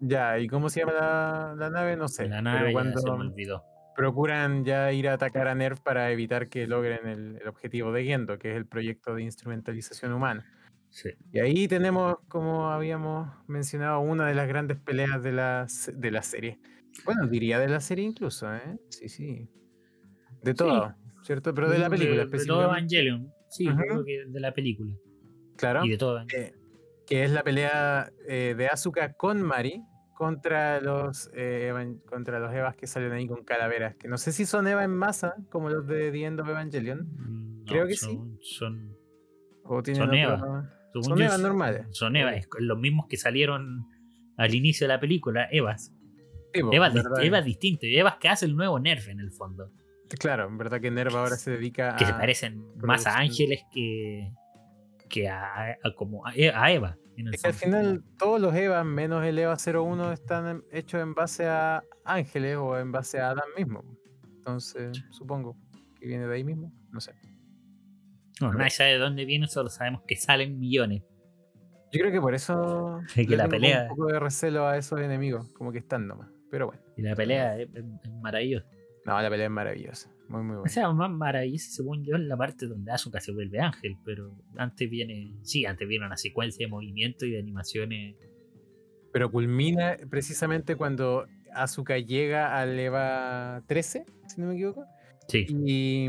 Ya, ¿y cómo se llama la, nave? No sé. La nave cuando se me olvidó. Procuran ya ir a atacar a NERF para evitar que logren el, objetivo de Gendo, que es el proyecto de instrumentalización humana. Sí. Y ahí tenemos, como habíamos mencionado, una de las grandes peleas de la, de la serie. Bueno, diría de la serie incluso, ¿eh? Sí, sí. De todo, ¿cierto? Pero de la película de, de todo Evangelion. Sí, creo que de la película. Claro. Y de todo eh, que es la pelea eh, de Asuka con Mari contra los eh, contra los Evas que salen ahí con calaveras. Que no sé si son Eva en masa, como los de The End of Evangelion. Mm, Creo que sí. Son, o son Evas. Son Evas normales. Son Evas, los mismos que salieron al inicio de la película, Evas. Evas, Evas distintas, Evas que hace el nuevo Nerf en el fondo. Claro, en verdad que Nerf ahora se dedica a. Que se parecen más a ángeles que, que a, como a, Eva. al final todos los Eva menos el Eva 01 están hechos en base a ángeles o en base a Adán mismo. Entonces, supongo que viene de ahí mismo, no sé. No, nadie sabe de dónde viene, solo sabemos que salen millones. Yo creo que por eso [laughs] que la pelea... un poco de recelo a esos enemigos, como que están nomás. Pero bueno. Y la pelea es maravillosa. No, la pelea es maravillosa. Muy, muy buena. O sea, más maravillosa, según yo, en la parte donde Asuka se vuelve ángel. Pero antes viene. Sí, antes viene una secuencia de movimiento y de animaciones. Pero culmina precisamente cuando Asuka llega al EVA 13, si no me equivoco. Sí. Y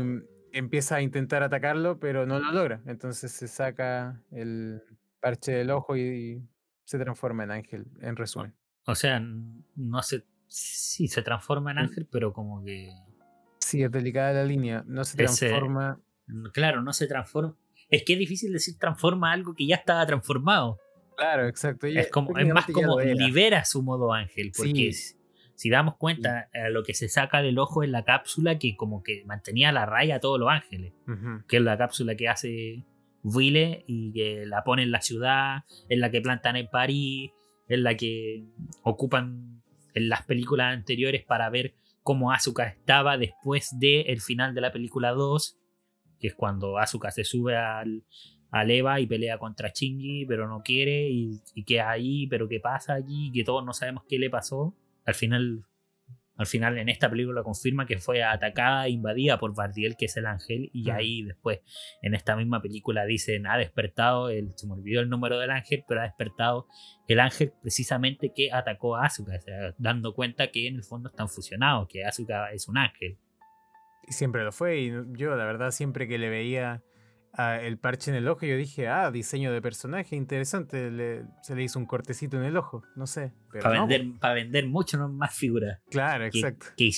empieza a intentar atacarlo, pero no lo logra. Entonces se saca el parche del ojo y se transforma en ángel, en resumen. O sea, no se Sí, se transforma en ángel, pero como que. Sí, es delicada la línea. No se transforma. claro, no se transforma. Es que es difícil decir transforma algo que ya estaba transformado. Claro, exacto. es, como, es más como libera su modo ángel. Porque si, damos cuenta, a lo que se saca del ojo es la cápsula que como que mantenía la raya a todos los ángeles. Que es la cápsula que hace Wille y que la pone en la ciudad, es la que plantan en París, es la que ocupan en las películas anteriores para ver cómo Asuka estaba después del final de la película 2, que es cuando Asuka se sube al, Aleva y pelea contra Shinji, pero no quiere y, y queda ahí, pero qué pasa allí, que todos no sabemos qué le pasó. Al final, al final en esta película confirma que fue atacada, e invadida por Bardiel, que es el ángel, y ahí después en esta misma película dicen ha despertado, el, se me olvidó el número del ángel, pero ha despertado el ángel precisamente que atacó a Asuka, o sea, dando cuenta que en el fondo están fusionados, que Asuka es un ángel. Y siempre lo fue. Y yo, la verdad, siempre que le veía el parche en el ojo, yo dije, ah, diseño de personaje, interesante. le- se le hizo un cortecito en el ojo, no sé. Para no, vender, para vender mucho no más figuras. Claro, Que, exacto. que,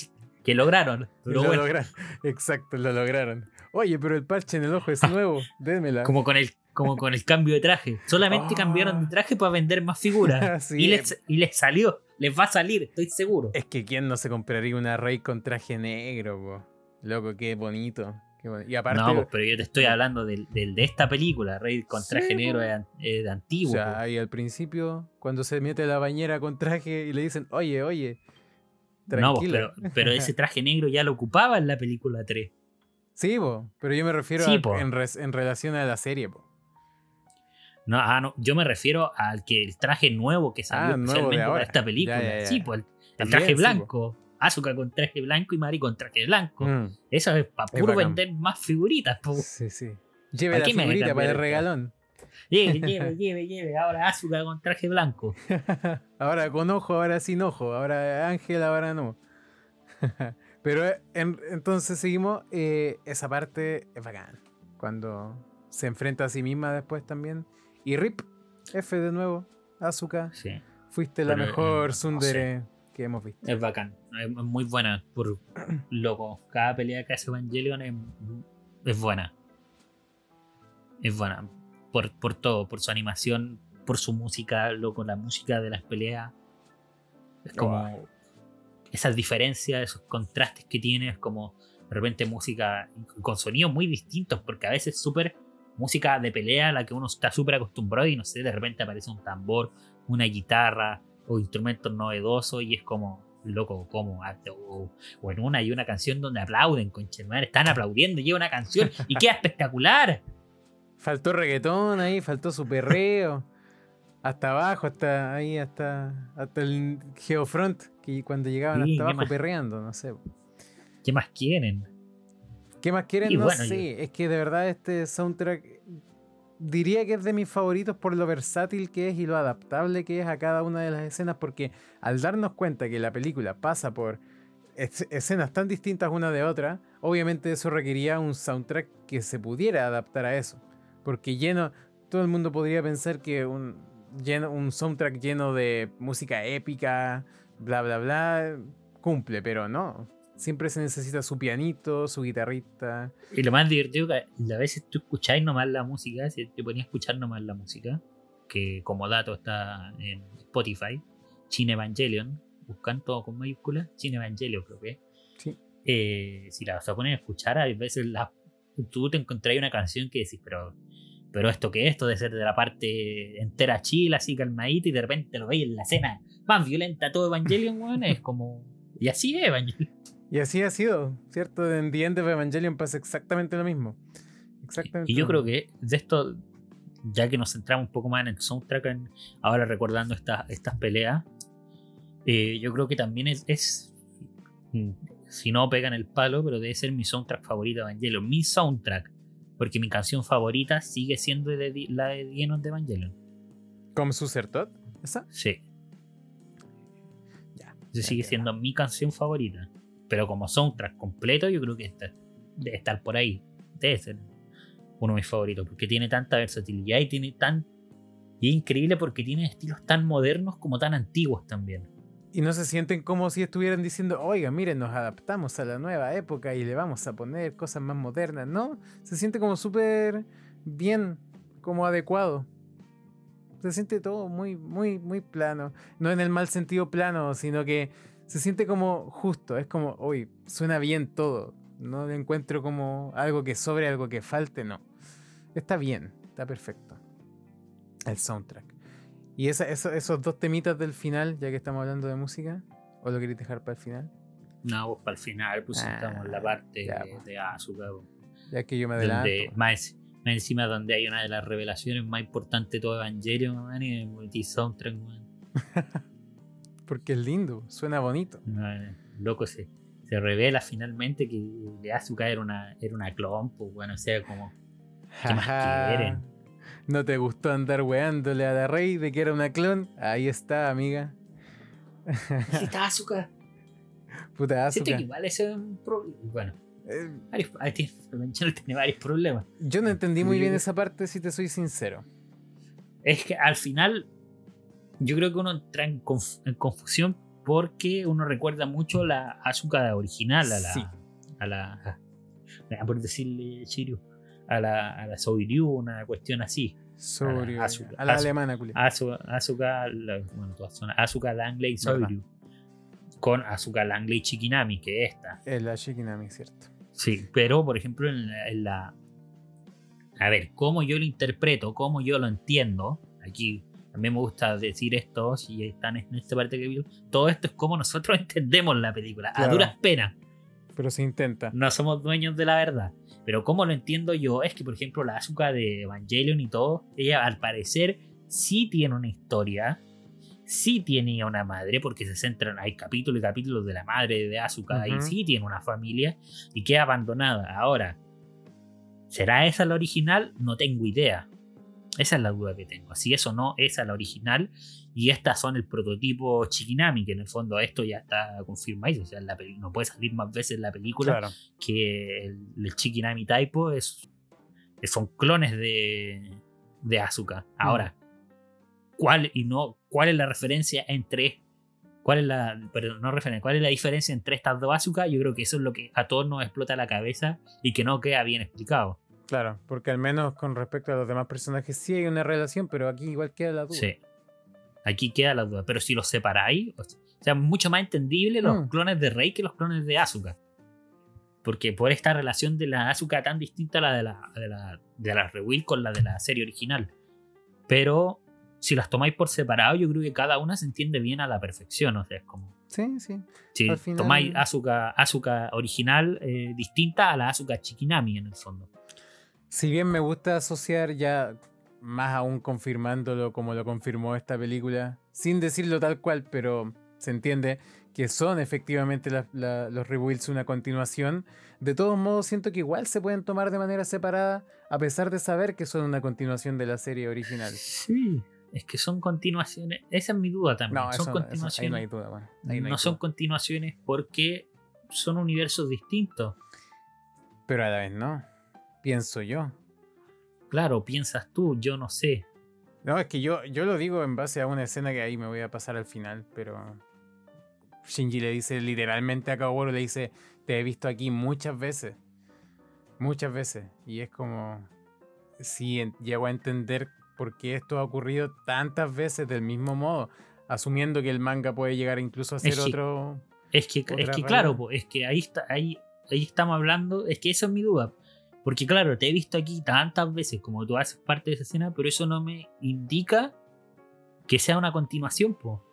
que lograron. Pero lo bueno. Exacto, lo lograron. Oye, pero el parche en el ojo es nuevo, [laughs] démela. como con el como con el cambio de traje. Solamente Ah. cambiaron de traje para vender más figuras. [laughs] Sí, y, les, y les salió. Les va a salir, estoy seguro. Es que quién no se compraría una Rey con traje negro, po? Loco, qué bonito. Y aparte, no, pues, pero yo te estoy hablando del, del de esta película. Rey con Sí, traje negro po. es, es de o antiguo. sea, po. ahí al principio, cuando se mete a la bañera con traje y le dicen, oye, oye, no, po, tranquila. pero, pero ese [laughs] traje negro ya lo ocupaba en la película 3. Sí, po, pero yo me refiero Sí, a- en, res- en relación a la serie, po. No, ah, no, yo me refiero al que el traje nuevo que salió Ah, especialmente para esta película. Ya, ya, ya. Sí, pues el, el traje sí, blanco. Asuka con traje blanco y Mari con traje blanco. Mm, Eso es para puro bacán. vender más figuritas. po. sí, sí. Lleve ¿Para la figurita para el regalón. Lleve, [laughs] lleve, lleve, lleve. Ahora Asuka con traje blanco. [laughs] ahora con ojo, ahora sin ojo. Ahora Ángel, ahora no. [laughs] Pero en- entonces seguimos. eh, esa parte es bacán. Cuando se enfrenta a sí misma después también. Y Rip, F de nuevo. Asuka, Sí, fuiste la Pero, mejor no Sundere que hemos visto. es bacán. Es muy buena. Por loco. Cada pelea que hace Evangelion es, es buena. Es buena. Por, por todo. Por su animación. Por su música. Loco. La música de las peleas. Es como. Oh. Esas diferencias, esos contrastes que tiene. Es como. De repente música con sonidos muy distintos. Porque a veces súper. Música de pelea a la que uno está súper acostumbrado. Y no sé, de repente aparece un tambor. Una guitarra. O instrumentos novedosos. Y es como. Loco, como. O, o en una hay una canción donde aplauden, conchetumare, Están aplaudiendo. Lleva una canción. Y queda [laughs] espectacular. Faltó reggaetón ahí, faltó su perreo. hasta abajo, hasta ahí, hasta, hasta el Geofront, que cuando llegaban Sí, hasta ¿qué abajo más? perreando, no sé. ¿Qué más quieren? ¿Qué más quieren? Y no bueno, sé. Es que de verdad este soundtrack diría que es de mis favoritos por lo versátil que es y lo adaptable que es a cada una de las escenas, porque al darnos cuenta que la película pasa por es- escenas tan distintas una de otra, obviamente eso requería un soundtrack que se pudiera adaptar a eso. Porque lleno, todo el mundo podría pensar que un, un soundtrack lleno de música épica, bla, bla, bla, cumple, pero no. Siempre se necesita su pianito, su guitarrita. Y lo más divertido que a veces tú escucháis nomás la música, si te ponías a escuchar nomás la música, que como dato está en Spotify, Cine Evangelion, buscan todo con mayúsculas, Cine Evangelion creo que. Sí. Eh, si la vas a poner a escuchar, a veces la, tú te encontrás una canción que decís, pero, pero esto que es, esto debe ser de la parte entera chila, así calmadita, y de repente lo veis en la escena más violenta todo Evangelion, weón, es como... Y así es Evangelion. Y así ha sido, ¿cierto? En The End of Evangelion pasa exactamente lo mismo. Exactamente. Y yo creo que de esto, ya que nos centramos un poco más en el soundtrack, en- ahora recordando estas estas peleas, eh, yo creo que también es, es, mm, si no pegan el palo, pero debe ser mi soundtrack favorito de Evangelion. Mi soundtrack, porque mi canción favorita sigue siendo de, la de The End of Evangelion. ¿Como Susertot? ¿Esa? Sí. Ya. Esa sigue siendo mi canción favorita. Pero como soundtrack completo, yo creo que debe estar por ahí. Debe ser uno de mis favoritos. Porque tiene tanta versatilidad y tiene tan. Y es increíble porque tiene estilos tan modernos como tan antiguos también. Y no se sienten como si estuvieran diciendo, oiga, miren, nos adaptamos a la nueva época y le vamos a poner cosas más modernas. No, se siente como súper bien, como adecuado. Se siente todo muy, muy, muy plano. No en el mal sentido plano, sino que se siente como justo. Es como, uy, suena bien todo. No le encuentro como algo que sobre, algo que falte, no. Está bien, está perfecto. El soundtrack. ¿Y esa- eso- esos dos temitas del final, ya que estamos hablando de música? ¿O lo queréis dejar para el final? No, pues para el final, pues Ah, estamos en la parte ya, de, pues. de Asuka. pues, Ya que yo me adelanto. Donde más, Encima donde hay una de las revelaciones más importantes de todo Evangelion, man, y el multi-soundtrack, man. [laughs] Porque es lindo, suena bonito. Loco se, se revela finalmente que de Asuka era una, era una clon, pues bueno, o sea, como... ¿Qué más quieren? ¿No te gustó andar weándole a la rey de que era una clon? Ahí está, amiga. ¿Qué está [laughs] Asuka? Puta Siento que igual ese es un problema. Bueno, Eh, varios, tiene, [laughs] varios problemas. yo no entendí muy bien esa parte, si te soy sincero. Es que al final yo creo que uno entra en, conf- en confusión porque uno recuerda mucho la Asuka original, a la. Sí. A la a- por decirle Shiryu. A la, a la una cuestión así. Sobre. A la Asuka. alemana, culia. Asuka, Asuka, la- bueno, todas son Asuka Langley y. Con Asuka Langley Chikinami, que es esta. Es la Shikinami, ¿cierto? Sí, pero por ejemplo en la, en la- A ver, cómo yo lo interpreto, cómo yo lo entiendo, aquí también me gusta decir esto, si están en esta parte que vi, todo esto es como nosotros [laughs] entendemos la película, a duras penas, Pero se intenta. no somos dueños de la verdad. Pero como lo entiendo yo, es que por ejemplo la Asuka de Evangelion y todo, ella al parecer sí tiene una historia, sí tiene una madre, porque se centran, hay capítulos y capítulos de la madre de Asuka, y Ujú. sí tiene una familia, y queda abandonada. Ahora, ¿será esa la original? No tengo idea. Esa es la duda que tengo. Si eso no, esa es la original. Y estas son el prototipo Chikinami, que en el fondo esto ya está confirmado. O sea, la no puede salir más veces en la película Claro. que el, el Chikinami Taipo es, son clones de, de Asuka. Ahora, ¿cuál y no cuál es la referencia entre cuál es la perdón, no referencia, cuál es la diferencia entre estas dos Asuka? Yo creo que eso es lo que a todos nos explota la cabeza y que no queda bien explicado. Claro, porque al menos con respecto a los demás personajes sí hay una relación, pero aquí igual queda la duda. Sí. Aquí queda la duda, pero si los separáis, o sea, mucho más entendible los Mm. clones de Rey que los clones de Asuka. Porque por esta relación de la Asuka tan distinta a la de la, de la, de la Rewill con la de la serie original. Pero si las tomáis por separado, yo creo que cada una se entiende bien a la perfección. O sea, es como. Sí, sí. Si final- tomáis Asuka, Asuka original eh, distinta a la Asuka Chikinami en el fondo. Si bien me gusta asociar ya más aún confirmándolo como lo confirmó esta película, sin decirlo tal cual, pero se entiende que son efectivamente la- la- los rebuilds una continuación. De todos modos, siento que igual se pueden tomar de manera separada, a pesar de saber que son una continuación de la serie original. Sí. Es que son continuaciones. Esa es mi duda también. No, son eso, eso- continuaciones. ahí no hay duda. Bueno, ahí no son continuaciones porque son universos distintos. Pero a la vez no, pienso yo. Claro, piensas tú, yo no sé. No, es que yo, yo lo digo en base a una escena que ahí me voy a pasar al final, pero Shinji le dice literalmente a Kaworu, le dice, te he visto aquí muchas veces, muchas veces, y es como, sí, en- llego a entender por qué esto ha ocurrido tantas veces del mismo modo, asumiendo que el manga puede llegar incluso a ser que- otro... Es que, es que claro, es que ahí está, ahí, ahí estamos hablando, es que esa es mi duda. Porque claro, te he visto aquí tantas veces como tú haces parte de esa escena, pero eso no me indica que sea una continuación, po.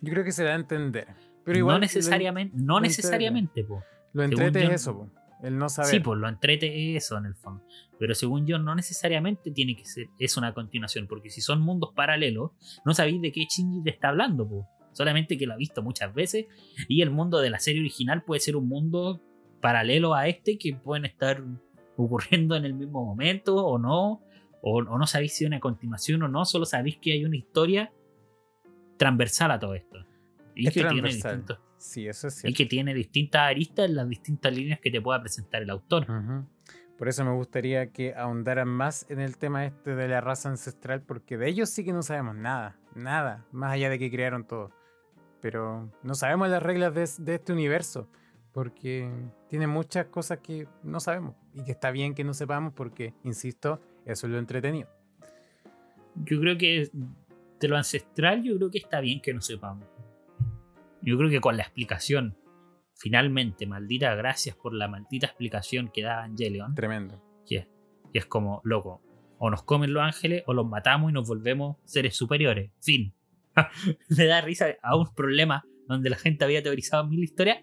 Yo creo que se da a entender. Pero igual no lo- necesariamente, no lo necesariamente, po. Lo entrete es eso, po, el no saber. Sí, pues lo entrete eso en el fondo. Pero según yo, no necesariamente tiene que ser es una continuación, porque si son mundos paralelos, no sabéis de qué Shinji te está hablando, po. solamente que lo ha visto muchas veces. Y el mundo de la serie original puede ser un mundo paralelo a este que pueden estar ocurriendo en el mismo momento o no. O, o no sabéis si es una continuación o no, solo sabéis que hay una historia transversal a todo esto. Y Es que tiene distintos Sí, eso es y que tiene distintas aristas en las distintas líneas que te pueda presentar el autor. Por eso me gustaría que ahondaran más en el tema este de la raza ancestral, porque de ellos sí que no sabemos nada, nada, más allá de que crearon todo. Pero no sabemos las reglas de, de este universo, porque tiene muchas cosas que no sabemos y que está bien que no sepamos porque, insisto, eso es lo entretenido. Yo creo que de lo ancestral, yo creo que está bien que no sepamos. Yo creo que con la explicación, finalmente, maldita gracias por la maldita explicación que da Evangelion, Tremendo. que es, que es como, loco, o nos comen los ángeles o los matamos y nos volvemos seres superiores. Fin. [laughs] Me da risa a un problema donde la gente había teorizado mil historias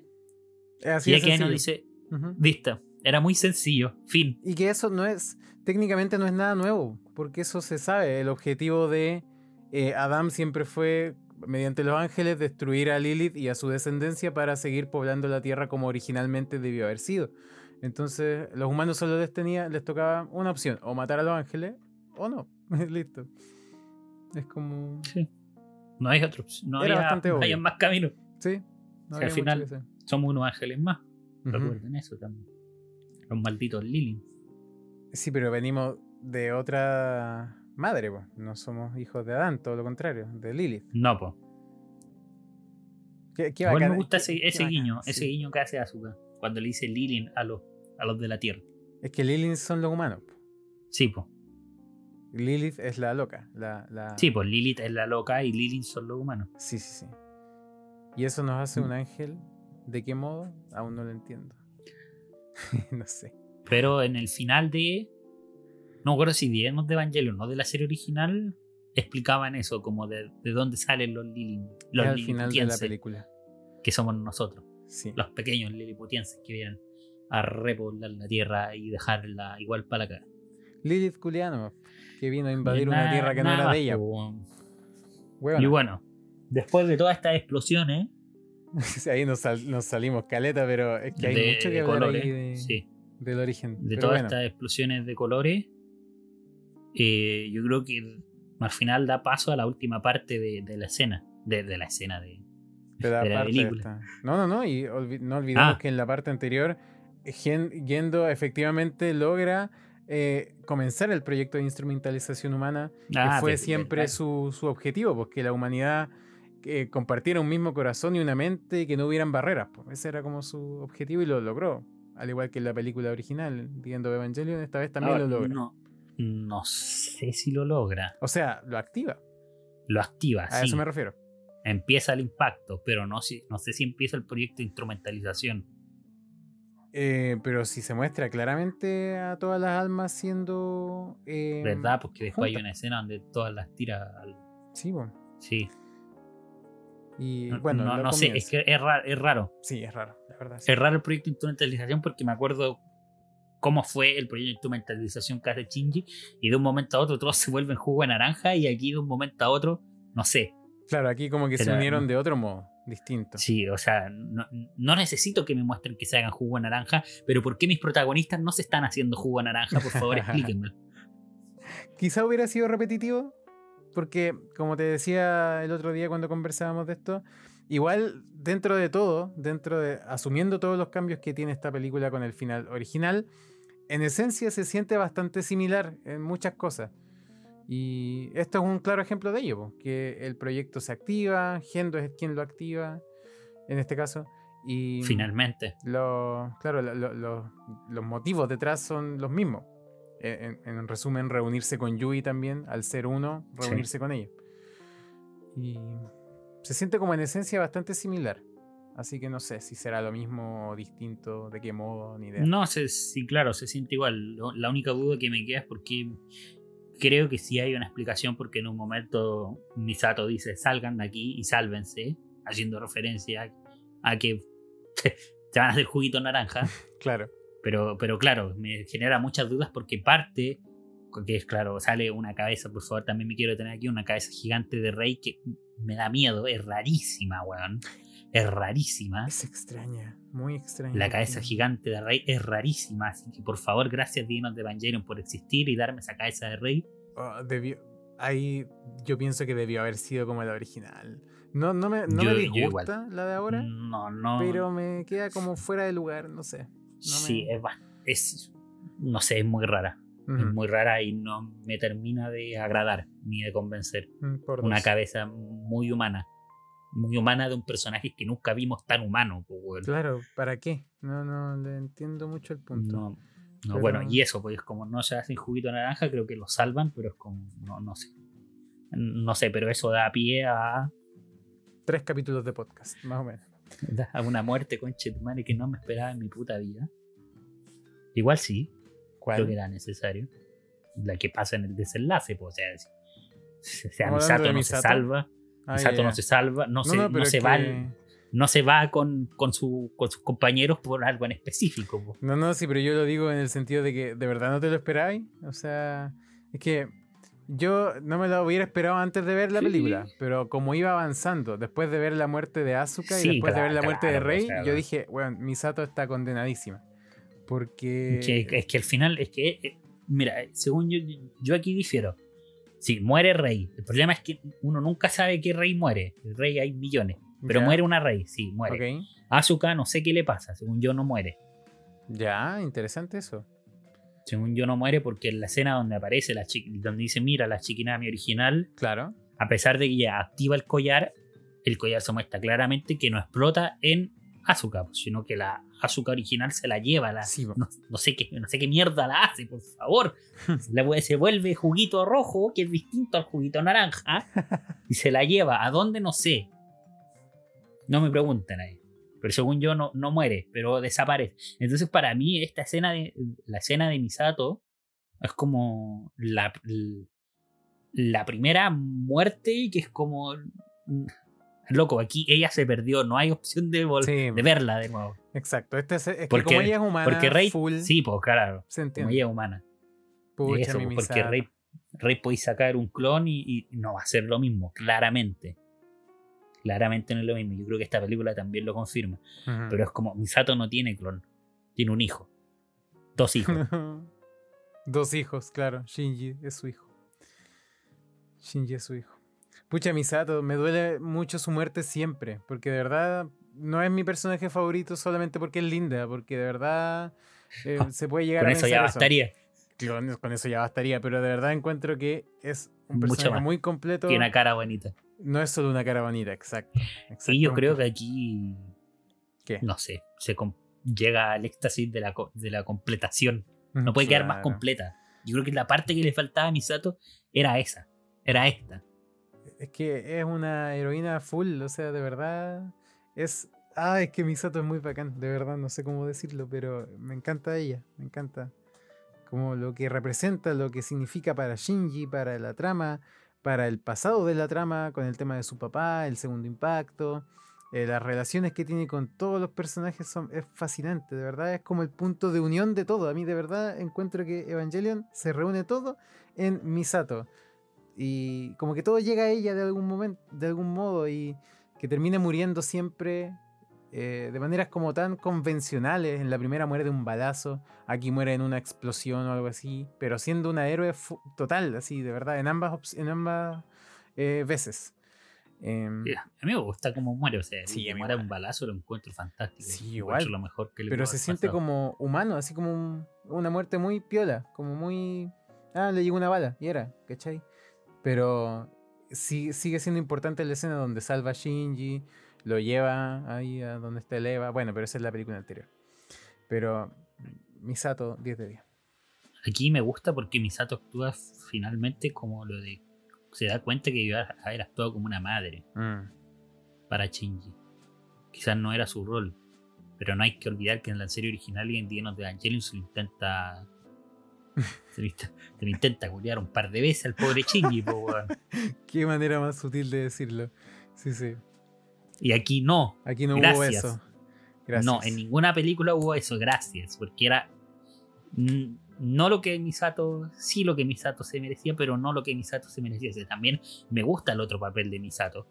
Así y aquí nos sencillo. dice, Ujú. Vista, Era muy sencillo, fin. Y que eso no es, técnicamente no es nada nuevo, porque eso se sabe. El objetivo de eh, Adam siempre fue, mediante los ángeles, destruir a Lilith y a su descendencia para seguir poblando la Tierra como originalmente debió haber sido. Entonces, los humanos solo les, tenía, les tocaba una opción, o matar a los ángeles, o no. [laughs] Listo. Es como... Sí. No hay otro. No Era bastante no hay más caminos. Sí. al final somos unos ángeles más. Recuerden eso también. Los malditos Lilith. Sí, pero venimos de otra madre, pues. No somos hijos de Adán, todo lo contrario, de Lilith. No, pues. ¿Qué, qué me gusta ese, guiño, ese guiño que hace Azuka cuando le dice Lilith a los, a los de la Tierra. Es que Lilith son los humanos. Sí, pues. Lilith es la loca. La, la... Sí, pues Lilith es la loca y Lilith son los humanos. Sí, sí, sí. ¿Y eso nos hace un ángel? ¿De qué modo? Aún no lo entiendo. [laughs] no sé. Pero en el final de. No recuerdo si digamos de Evangelion, no de la serie original, explicaban eso, como de, de dónde salen los Lilith. Los al final de la película. Que somos nosotros. Sí. Los pequeños Liliputienses que vienen a repoblar la tierra y dejarla igual para acá. Lilith Culiano, que vino a invadir una tierra que no era de ella. Y bueno, después de todas estas explosiones. [laughs] ahí nos, salimos caleta, pero es que hay mucho que hablar colores, ahí del origen. De todas estas explosiones de colores, eh, yo creo que al final da paso a la última parte de, la escena. De, la escena de, la, película. No, no, no, y no olvidemos ah. que en la parte anterior, yendo efectivamente logra eh, comenzar el proyecto de instrumentalización humana, que ah, fue siempre su, su, objetivo, porque la humanidad eh, compartiera un mismo corazón y una mente y que no hubieran barreras. Pues. Ese era como su objetivo y lo logró. Al igual que en la película original, viendo Evangelion, esta vez también lo logra. No, no sé si lo logra. O sea, lo activa. Lo activa, A eso me refiero. Empieza el impacto, pero no, si, no sé si empieza el proyecto de instrumentalización. Eh, pero si se muestra claramente a todas las almas siendo. Eh, ¿Verdad? Porque después hay una escena donde todas las tira al. Sí, bueno. Sí. Y bueno, no, sé, es que es raro, es raro. Sí, es raro, la verdad. Es raro el proyecto de instrumentalización porque me acuerdo cómo fue el proyecto de instrumentalización que hace Shinji y de un momento a otro todos [laughs] se vuelven jugo de naranja y aquí de un momento a otro, no sé. Claro, aquí como que se unieron de otro modo distinto. Sí, o sea, no, necesito que me muestren que se hagan jugo de naranja, pero ¿por qué mis protagonistas no se están haciendo jugo de naranja? Por favor, [laughs] explíquenme. Quizá hubiera sido repetitivo, porque como te decía el otro día cuando conversábamos de esto, igual dentro de todo, dentro de asumiendo todos los cambios que tiene esta película con el final original, en esencia se siente bastante similar en muchas cosas. Y esto es un claro ejemplo de ello, que el proyecto se activa, Gendo es quien lo activa, en este caso. Y Finalmente. Lo, claro, los motivos detrás son los mismos. En, resumen, reunirse con Yui también, al ser uno, reunirse con ella. Y se siente como en esencia bastante similar. Así que no sé si será lo mismo o distinto, de qué modo, ni idea. No sé, sí, claro, se siente igual. La única duda que me queda es porque creo que sí hay una explicación porque en un momento Misato dice salgan de aquí y sálvense, haciendo referencia a que [laughs] te van a hacer juguito naranja. [laughs] claro. Pero, pero claro, me genera muchas dudas porque parte, que es claro, sale una cabeza, por favor, también me quiero tener aquí una cabeza gigante de rey que me da miedo, es rarísima, weón. Es rarísima. Es extraña, muy extraña. La cabeza gigante de rey es rarísima, así que por favor, gracias Dinos de Evangelion por existir y darme esa cabeza de rey. Oh, ahí yo pienso que debió haber sido como la original. No, no me, no me disgusta la de ahora. No, no. Pero me queda como fuera de lugar, no sé. Sí, es, es, no sé, es muy rara. Es muy rara y no me termina de agradar ni de convencer. Mm, Una cabeza muy humana muy humana de un personaje que nunca vimos tan humano. Claro, ¿para qué? No, no le entiendo mucho el punto. No, bueno, y eso, pues como no se hacen juguito naranja, creo que lo salvan, pero es como, no, no sé. No sé, pero eso da pie a... Tres capítulos de podcast, más o menos. [laughs] A una muerte, conche tu madre, que no me esperaba en mi puta vida. Igual sí. Creo que era necesario. La que pasa en el desenlace, pues, o sea, si, [laughs] sea Misato no se salva, Misato no se salva, no, se, no, se va no se va con, con, su, con sus compañeros por algo en específico. po. No, no, sí, pero yo lo digo en el sentido de que de verdad no te lo esperabais. O sea, es que yo no me lo hubiera esperado antes de ver la Sí. película, pero como iba avanzando, después de ver la muerte de Asuka Sí, y después de ver la muerte de Rey, yo dije, bueno, Misato está condenadísima. Porque... Que- es que al final, es que, eh, mira, según yo, yo aquí difiero. Sí, muere Rey. El problema es que uno nunca sabe qué Rey muere. El Rey hay millones. Pero Ya, muere una Rey, sí, muere. Ok. Asuka no sé qué le pasa. Según yo no muere. Ya, interesante eso. Según yo no muere porque en la escena donde aparece la donde dice mira la Chikinami original, Claro. a pesar de que ella activa el collar, el collar se muestra claramente que no explota en Asuka, pues, sino que la Asuka original se la lleva, la, Sí, po. no, no sé qué, no sé qué mierda la hace, por favor. [laughs] La se vuelve juguito rojo, que es distinto al juguito naranja, y se la lleva. ¿A dónde? No sé. No me preguntan ahí. Pero según yo no, no muere, pero desaparece. Entonces para mí esta escena de la escena de Misato es como la, la primera muerte que es como mm, loco, aquí ella se perdió, no hay opción de, Sí. de verla de nuevo. Exacto. Este es, es que Porque- como ella es humana, Porque Rey, full, sí, pues claro, se como ella es humana. Pucha, Eso, mi porque. Rey, Rey podéis sacar un clon y, y no va a ser lo mismo, claramente. Claramente no es lo mismo. Yo creo que esta película también lo confirma. Pero es como, Misato no tiene clon, tiene un hijo. Dos hijos. [laughs] Dos hijos, claro. Shinji es su hijo. Shinji es su hijo. Pucha, Misato, me duele mucho su muerte siempre. Porque de verdad no es mi personaje favorito solamente porque es linda. Porque de verdad eh, [laughs] se puede llegar Con a eso ya bastaría. Con, con eso ya bastaría. Pero de verdad encuentro que es un Mucho personaje más. muy completo. Tiene una cara bonita. No es solo una cara bonita, exacto. Y yo creo que aquí, ¿Qué? no sé, se llega al éxtasis de la, co- de la completación. No puede quedar más completa. Yo creo que la parte que le faltaba a Misato era esa. Era esta. Es que es una heroína full, o sea, de verdad. Es. Ah, es que Misato es muy bacán, de verdad, no sé cómo decirlo, pero me encanta ella, me encanta. Como lo que representa, lo que significa para Shinji, para la trama, para el pasado de la trama, con el tema de su papá, el segundo impacto, eh, las relaciones que tiene con todos los personajes son, es fascinante, de verdad, es como el punto de unión de todo. A mí de verdad encuentro que Evangelion se reúne todo en Misato y como que todo llega a ella de algún momento, de algún modo y que termina muriendo siempre eh, de maneras como tan convencionales. En la primera muere de un balazo, aquí muere en una explosión o algo así, pero siendo una héroe total, así, de verdad, en ambas, en ambas eh, veces. Em, A mí me gusta cómo muere. O sea, Sí, a mí muera igual. un balazo lo encuentro fantástico. Sí, igual. encuentro lo mejor que le pero se siente pasado. como humano, así como un- una muerte muy piola, como muy... Ah, le llegó una bala, y era, ¿cachai? Pero sí- sigue siendo importante la escena donde salva a Shinji, lo lleva ahí a donde está el Eva. Bueno, pero esa es la película anterior. Pero Misato, 10 de 10. Aquí me gusta porque Misato actúa finalmente como lo de. Se da cuenta que iba a haber actuado como una madre Mm, para Shinji. Quizás no era su rol. Pero no hay que olvidar que en la serie original y en Dienos de Evangelion se lo intenta. [laughs] Se lo, intenta- se lo intenta culiar un par de veces al pobre Shinji, po. [laughs] Qué manera más sutil de decirlo. Sí, sí. Y aquí no. Aquí no hubo eso. Gracias. No, en ninguna película hubo eso, gracias. Porque era. No lo que Misato. Sí, lo que Misato se merecía, pero no lo que Misato se merecía. O sea, también me gusta el otro papel de Misato.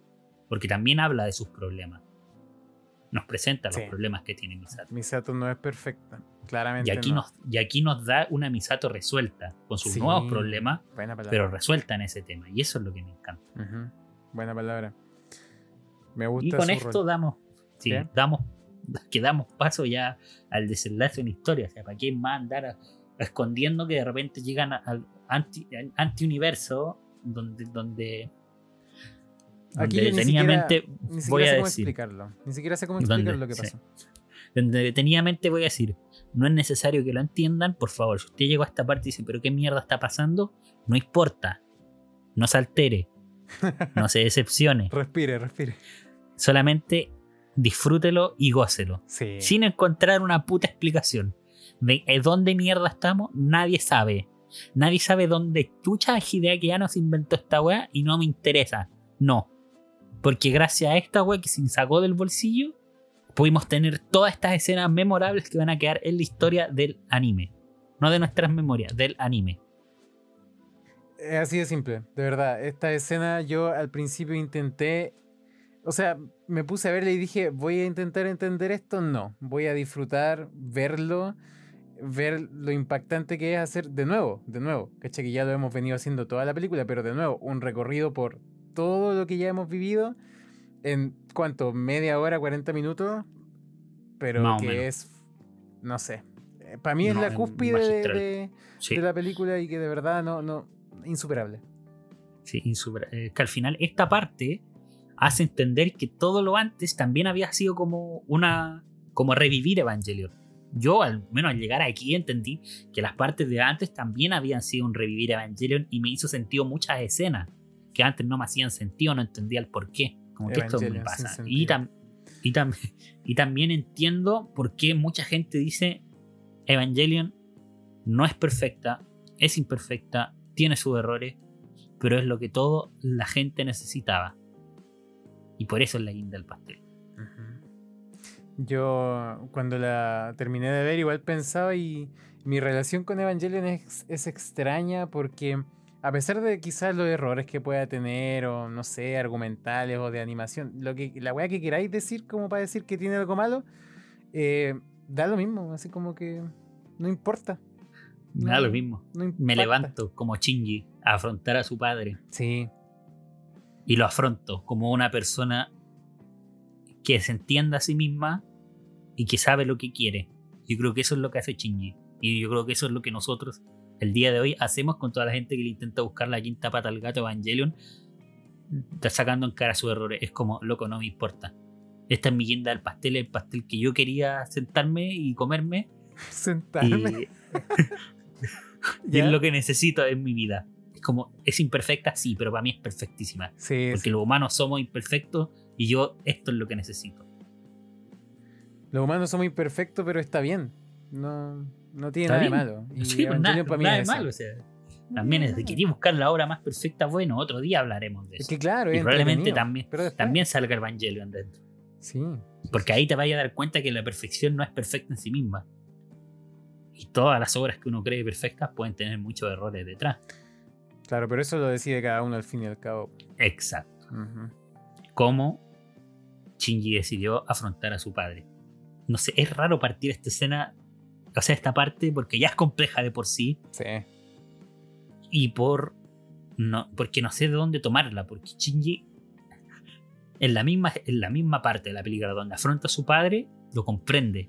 Porque también habla de sus problemas. Nos presenta Sí. los problemas que tiene Misato. Misato no es perfecta. Claramente. Y aquí, no. nos, y aquí nos da una Misato resuelta, con sus Sí. nuevos problemas, pero resuelta en ese tema. Y eso es lo que me encanta. Buena palabra. Me gusta Y con esto rol. damos, sí, damos, [laughs] que damos paso ya al desenlace de una historia. O sea, ¿para qué más andar a- escondiendo que de repente llegan al anti, al antiuniverso donde, donde, Aquí donde ni detenidamente siquiera, ni voy siquiera a sé cómo decir, explicarlo. Ni siquiera sé cómo explicar lo que Sí. pasó. donde detenidamente voy a decir, no es necesario que lo entiendan, por favor, si usted llegó a esta parte y dice, pero qué mierda está pasando, no importa, no se altere, no se [laughs] decepcione, Respire, respire. Solamente disfrútelo y gócelo. Sí. sin encontrar una puta explicación. De eh, dónde mierda estamos, nadie sabe. Nadie sabe dónde chucha Hideaki ya nos inventó esta weá y no me interesa. No. Porque gracias a esta wea que se sacó del bolsillo, pudimos tener todas estas escenas memorables que van a quedar en la historia del anime. No de nuestras memorias, del anime. Es así de simple, de verdad. Esta escena yo al principio intenté, o sea, me puse a verla y dije, voy a intentar entender esto, no, voy a disfrutar, verlo, ver lo impactante que es hacer de nuevo, de nuevo, ¿cachai? Que ya lo hemos venido haciendo toda la película, pero de nuevo, un recorrido por todo lo que ya hemos vivido en cuánto, media hora, 40 minutos, pero que es, no sé, eh, para mí es la cúspide de, de, la película y que de verdad no, no, insuperable. Sí, insuperable. Eh, que al final esta parte hace entender que todo lo antes también había sido como una, como revivir Evangelion. Yo al menos al llegar aquí entendí que las partes de antes también habían sido un revivir Evangelion y me hizo sentido muchas escenas que antes no me hacían sentido, no entendía el por qué. Como que esto me pasa. Y, y, [laughs] y también entiendo por qué mucha gente dice Evangelion no es perfecta, es imperfecta, tiene sus errores, pero es lo que todo la gente necesitaba. Y por eso es la guinda del pastel. Yo cuando la terminé de ver igual pensaba y mi relación con Evangelion es, es extraña porque a pesar de quizás los errores que pueda tener, o no sé, argumentales o de animación, lo que, la weá que queráis decir como para decir que tiene algo malo, eh, da lo mismo, así como que no importa. da lo mismo. Me levanto como Shinji a afrontar a su padre. Sí. Y lo afronto como una persona que se entienda a sí misma y que sabe lo que quiere. Yo creo que eso es lo que hace Shinji. Y yo creo que eso es lo que nosotros el día de hoy hacemos con toda la gente que le intenta buscar la quinta pata al gato Evangelion, está sacando en cara sus errores. Es como, loco, no me importa. Esta es mi guinda del pastel, el pastel que yo quería sentarme y comerme. [laughs] Sentarme. Y, [laughs] es lo que necesito en mi vida. Como, es imperfecta, sí, pero para mí es perfectísima. Sí, porque los humanos somos imperfectos y yo esto es lo que necesito. Los humanos somos imperfectos, pero está bien. No, no tiene nada de malo. Y sí, pues nada, nada de malo. O sea, también es de querer buscar la obra más perfecta. Bueno, otro día hablaremos de eso. Es que claro, y probablemente también, también salga Evangelion dentro. Sí. Porque ahí te vayas a dar cuenta que la perfección no es perfecta en sí misma. Y todas las obras que uno cree perfectas pueden tener muchos errores detrás. Claro, pero eso lo decide cada uno al fin y al cabo. Exacto. Cómo Shinji decidió afrontar a su padre. No sé, es raro partir esta escena o sea, esta parte, porque ya es compleja de por sí. Sí. Y por. No, porque no sé de dónde tomarla, porque Shinji, en la, misma, en la misma parte de la película donde afronta a su padre, lo comprende.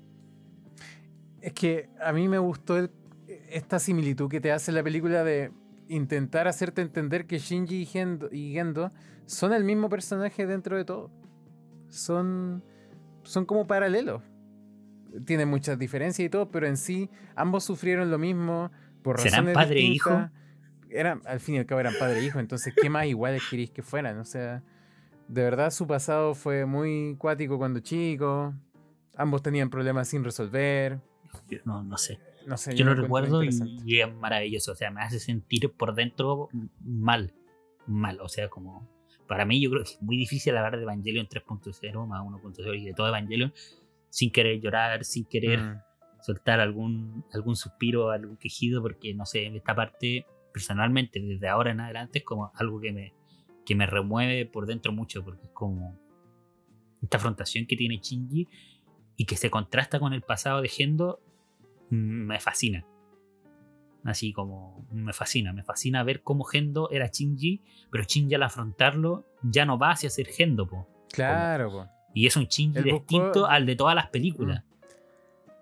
Es que a mí me gustó esta similitud que te hace la película de intentar hacerte entender que Shinji y Gendo, y Gendo son el mismo personaje dentro de todo. Son, son como paralelos tiene muchas diferencias y todo, pero en sí ambos sufrieron lo mismo por razones ¿Serán padre e hijo? Eran, al fin y al cabo eran padre e hijo, entonces ¿qué más iguales queréis que fueran? O sea, de verdad su pasado fue muy cuático cuando chico, ambos tenían problemas sin resolver. no, no sé. No sé yo, lo recuerdo y, es maravilloso, o sea, me hace sentir por dentro mal, mal, o sea, como... Para mí yo creo que es muy difícil hablar de Evangelion 3.0 más 1.0 y de todo Evangelion sin querer llorar, sin querer mm. soltar algún, algún suspiro, algún quejido, porque no sé, esta parte personalmente desde ahora en adelante es como algo que me, que me remueve por dentro mucho, porque es como esta afrontación que tiene Shinji y que se contrasta con el pasado de Gendo, me fascina. Así como me fascina, me fascina ver cómo Gendo era Shinji, pero Shinji al afrontarlo ya no va hacia ser Gendo, po. Claro, po. Y es un Shinji distinto al de todas las películas. Mm.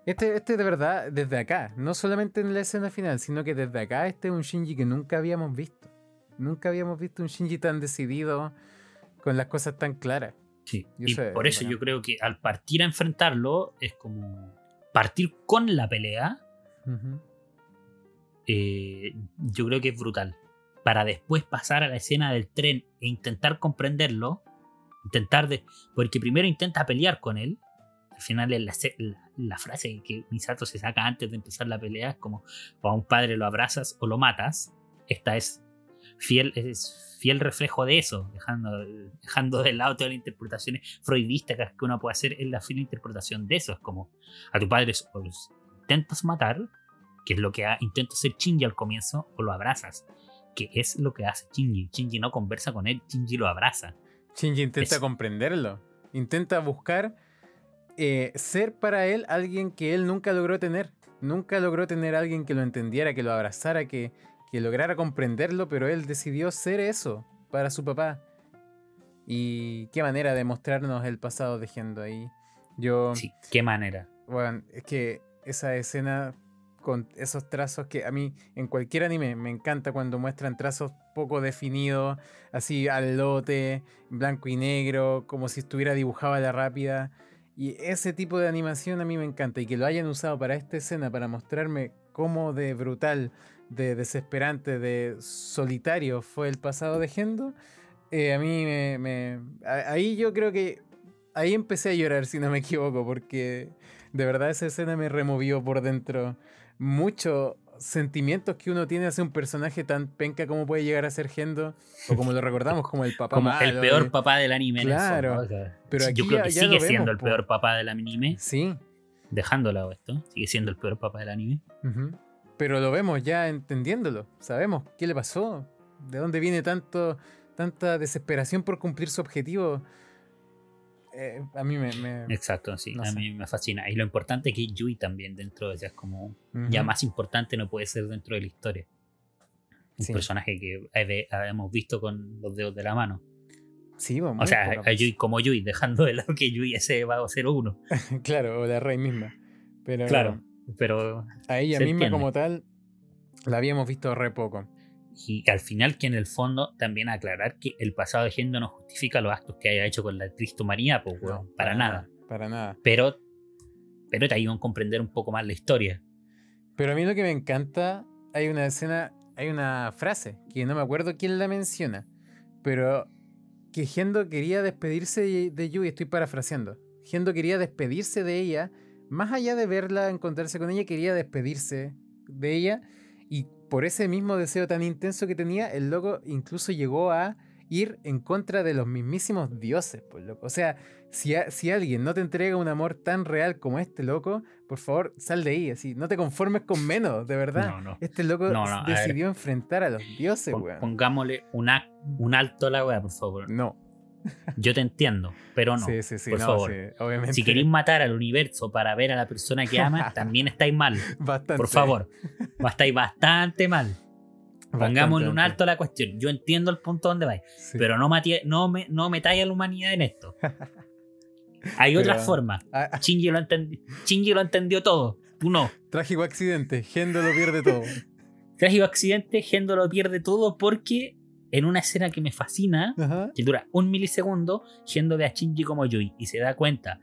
Este, este de verdad, desde acá, no solamente en la escena final, sino que desde acá este es un Shinji que nunca habíamos visto. Nunca habíamos visto un Shinji tan decidido, con las cosas tan claras. Sí, y, por eso yo creo que al partir a enfrentarlo es como partir con la pelea. Eh, yo creo que es brutal. Para después pasar a la escena del tren e intentar comprenderlo, Intentar de. Porque primero intenta pelear con él. Al final la, la, frase que Misato se saca antes de empezar la pelea. Es como: o a un padre lo abrazas o lo matas. Esta es: fiel, es fiel reflejo de eso, dejando, dejando de lado todas las interpretaciones freudistas que uno puede hacer, es la fiel interpretación de eso. Es como a tu padre o los intentas matar, que es lo que intenta hacer Shinji al comienzo, o lo abrazas, que es lo que hace Shinji. Shinji no conversa con él, Shinji lo abraza. Shinji intenta comprenderlo, intenta buscar eh, ser para él alguien que él nunca logró tener. Nunca logró tener alguien que lo entendiera, que lo abrazara, que, que lograra comprenderlo, pero él decidió ser eso para su papá. Y qué manera de mostrarnos el pasado de Gendo ahí. Yo. Sí, qué manera. Bueno, es que esa escena con esos trazos que a mí en cualquier anime me encanta cuando muestran trazos poco definidos, así al lote, blanco y negro, como si estuviera dibujado a la rápida. Y ese tipo de animación a mí me encanta y que lo hayan usado para esta escena, para mostrarme cómo de brutal, de desesperante, de solitario fue el pasado de Gendo, eh, a mí me, Ahí yo creo que... Ahí empecé a llorar, si no me equivoco, porque de verdad esa escena me removió por dentro mucho sentimientos que uno tiene hacia un personaje tan penca como puede llegar a ser Gendo, o como lo recordamos, como el [laughs] papá Como el peor papá del anime. Claro. pero yo creo que sigue siendo el peor papá del anime. Sí. Dejándola esto, sigue siendo el peor papá del anime. Pero lo vemos ya entendiéndolo. Sabemos qué le pasó, de dónde viene tanto, tanta desesperación por cumplir su objetivo. Eh, a mí me, Exacto, sí, a mí me fascina. Y lo importante es que Yui también dentro de ella es como ya más importante no puede ser dentro de la historia. Un personaje que habíamos visto con los dedos de la mano. Sí, vamos. O sea, a Yui como Yui, dejando de lado que Yui ese va a ser uno. [laughs] claro, o la rey misma. Pero, claro, pero. A ella misma como tal, la habíamos visto re poco. Y al final que en el fondo también aclarar que el pasado de Gendo no justifica los actos que haya hecho con la Cristo María, pues, para, nada. Para nada. Pero, pero te ayudan a comprender un poco más la historia. Pero a mí lo que me encanta, hay una escena, hay una frase, que no me acuerdo quién la menciona, pero que Gendo quería despedirse de Yui, estoy parafraseando. Gendo quería despedirse de ella, más allá de verla, encontrarse con ella, quería despedirse de ella y por ese mismo deseo tan intenso que tenía, el loco incluso llegó a ir en contra de los mismísimos dioses, pues, loco. O sea, si, si alguien no te entrega un amor tan real como este loco, por favor, sal de ahí, así. No te conformes con menos, de verdad. Este loco decidió enfrentar a los dioses. Pongámosle un alto a la weá, por favor. No. Yo te entiendo, pero no. por favor. Si queréis matar al universo para ver a la persona que amas, [laughs] también estáis mal. Bastante. Por favor. Estáis bastante mal. Pongámosle un alto a la cuestión. Yo entiendo el punto donde vais, pero no, no, me, no metáis a la humanidad en esto. Hay otras formas. Ah, ah. Shinji lo, lo entendió todo. Tú no. Trágico accidente. Gendo lo pierde todo. Trágico accidente. Gendo lo pierde todo porque en una escena que me fascina, que dura un milisegundo, Gendo ve a Shinji como Yui y se da cuenta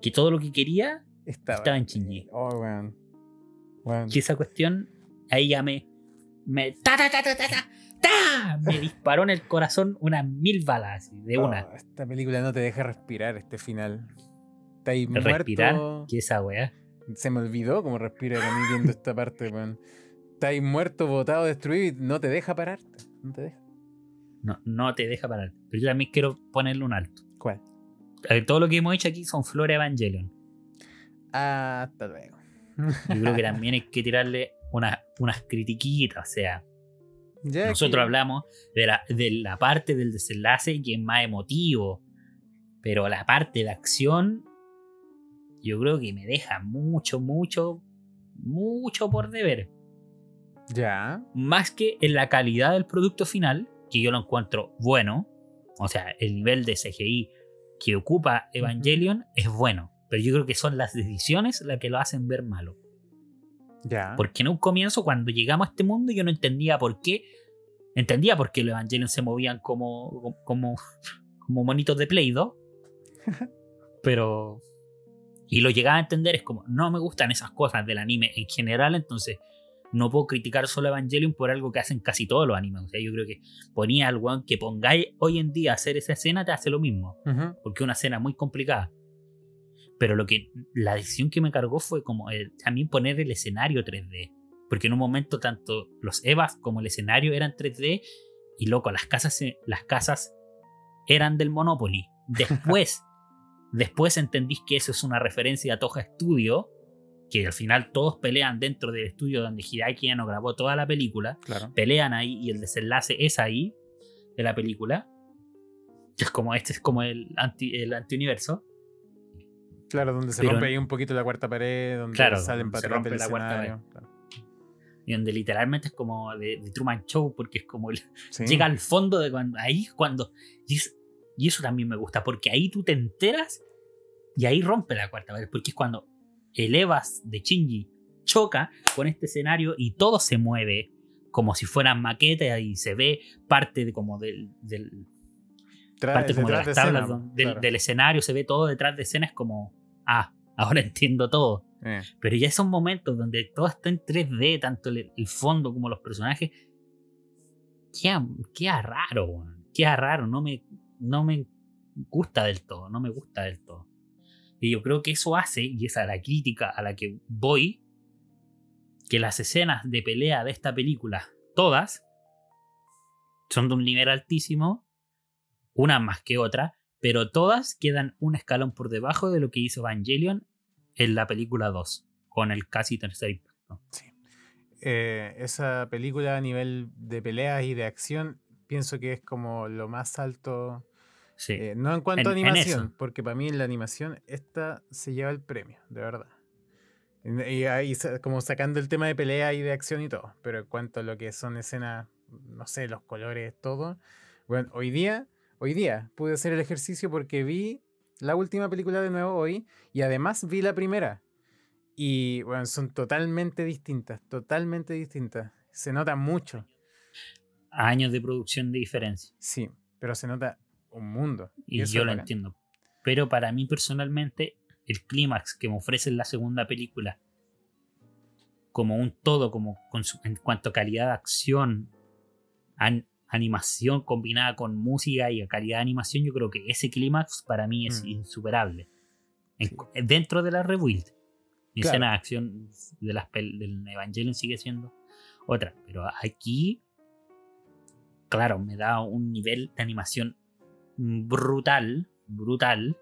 que todo lo que quería estaba, en Shinji. Oh, bueno. Esa cuestión, ahí ya me. Me, ta, ta, ta, ta, ta, me disparó en el corazón unas mil balas de oh, una. esta película no te deja respirar este final. Está ahí ¿Respirar? muerto. ¿Qué esa weá? Se me olvidó cómo respirar a mí viendo esta parte, weón. Está ahí muerto, botado, destruido y no te deja pararte. No te deja. No, no te deja parar. Pero yo también quiero ponerle un alto. ¿Cuál? todo lo que hemos hecho aquí son Flora Evangelion. Hasta luego. Yo creo que [laughs] también hay que tirarle unas critiquitas. O sea, nosotros hablamos de la, de la parte del desenlace que es más emotivo. Pero la parte de acción, yo creo que me deja mucho, mucho, mucho por deber. Ya. Más que en la calidad del producto final, que yo lo encuentro bueno, o sea, el nivel de CGI que ocupa Evangelion es bueno, pero yo creo que son las decisiones las que lo hacen ver malo. Ya. Porque en un comienzo, cuando llegamos a este mundo, yo no entendía por qué. Entendía por qué los Evangelion se movían como, como, como monitos de Play 2. [laughs] pero. Y lo llegaba a entender, es como, no me gustan esas cosas del anime en general, entonces no puedo criticar solo Evangelion por algo que hacen casi todos los animes. O sea, yo creo que ponía al weón que pongáis hoy en día a hacer esa escena, te hace lo mismo. Porque es una escena muy complicada. Pero lo que la decisión que me cargó fue como también poner el escenario 3D. Porque en un momento tanto los Evas como el escenario eran 3D Y loco, las casas, las casas eran del Monopoly. [laughs] Después, después entendís que eso es una referencia a Toja Studio, que al final todos pelean dentro del estudio donde Hideaki no grabó toda la película. Claro. Pelean ahí y el desenlace es ahí de la película. Es como este es como el anti el antiuniverso. Claro, donde se Pero- rompe ahí un poquito la cuarta pared, donde Claro, salen donde se rompe del la cuarta escenario. Claro. Y donde literalmente es como de, de Truman Show, porque es como el- Sí. llega al fondo de cuando. Ahí es cuando. Y, es- y eso también me gusta, porque ahí tú te enteras y ahí rompe la cuarta pared, porque es cuando el Evas de Shinji choca con este escenario y todo se mueve como si fueran maquetas y se ve parte de como del, del- Tra- parte como de las de tablas escena, don- del, claro. del escenario, se ve todo detrás de escena, es como, ah, ahora [laughs] entiendo todo. Eh, Pero ya son momentos donde todo está en 3D, tanto el, el fondo como los personajes. Queda, queda raro. Queda raro, no me, no me gusta del todo, no me gusta del todo. Y yo creo que eso hace, y esa es la crítica a la que voy, que las escenas de pelea de esta película, todas, son de un nivel altísimo, una más que otra, pero todas quedan un escalón por debajo de lo que hizo Evangelion en la película 2, con el casi tercer impacto. eh, esa película a nivel de peleas y de acción, pienso que es como lo más alto. Sí. eh, no en cuanto a En- en animación, porque para mí en la animación esta se lleva el premio, de verdad. Y, ahí como sacando el tema de pelea y de acción y todo. Pero en cuanto a lo que son escenas, no sé, los colores, todo. Bueno, hoy día, hoy día pude hacer el ejercicio porque vi la última película de nuevo hoy y además vi la primera. Y bueno, son totalmente distintas, totalmente distintas. Se nota mucho, Años de producción de diferencia. sí, pero se nota un mundo. Y yo lo bacán. entiendo. Pero para mí personalmente, el clímax que me ofrece en la segunda película, como un todo, como con su- en cuanto a calidad de acción, an- animación combinada con música y calidad de animación, yo creo que ese clímax para mí es Mm. insuperable. En-. Dentro de la rebuild. Mi Claro. escena de acción de las del Evangelion sigue siendo otra. Pero aquí, claro, me da un nivel de animación brutal, brutal.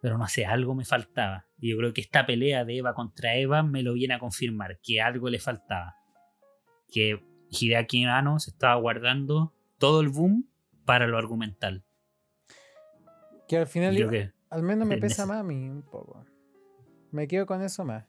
Pero no sé, algo me faltaba. Y yo creo que esta pelea de Eva contra Eva me lo viene a confirmar, que algo le faltaba. Que Hideaki Anno se estaba guardando todo el boom para lo argumental. Que al final, Yo que al menos me pesa más a mí un poco. Me quedo con eso más.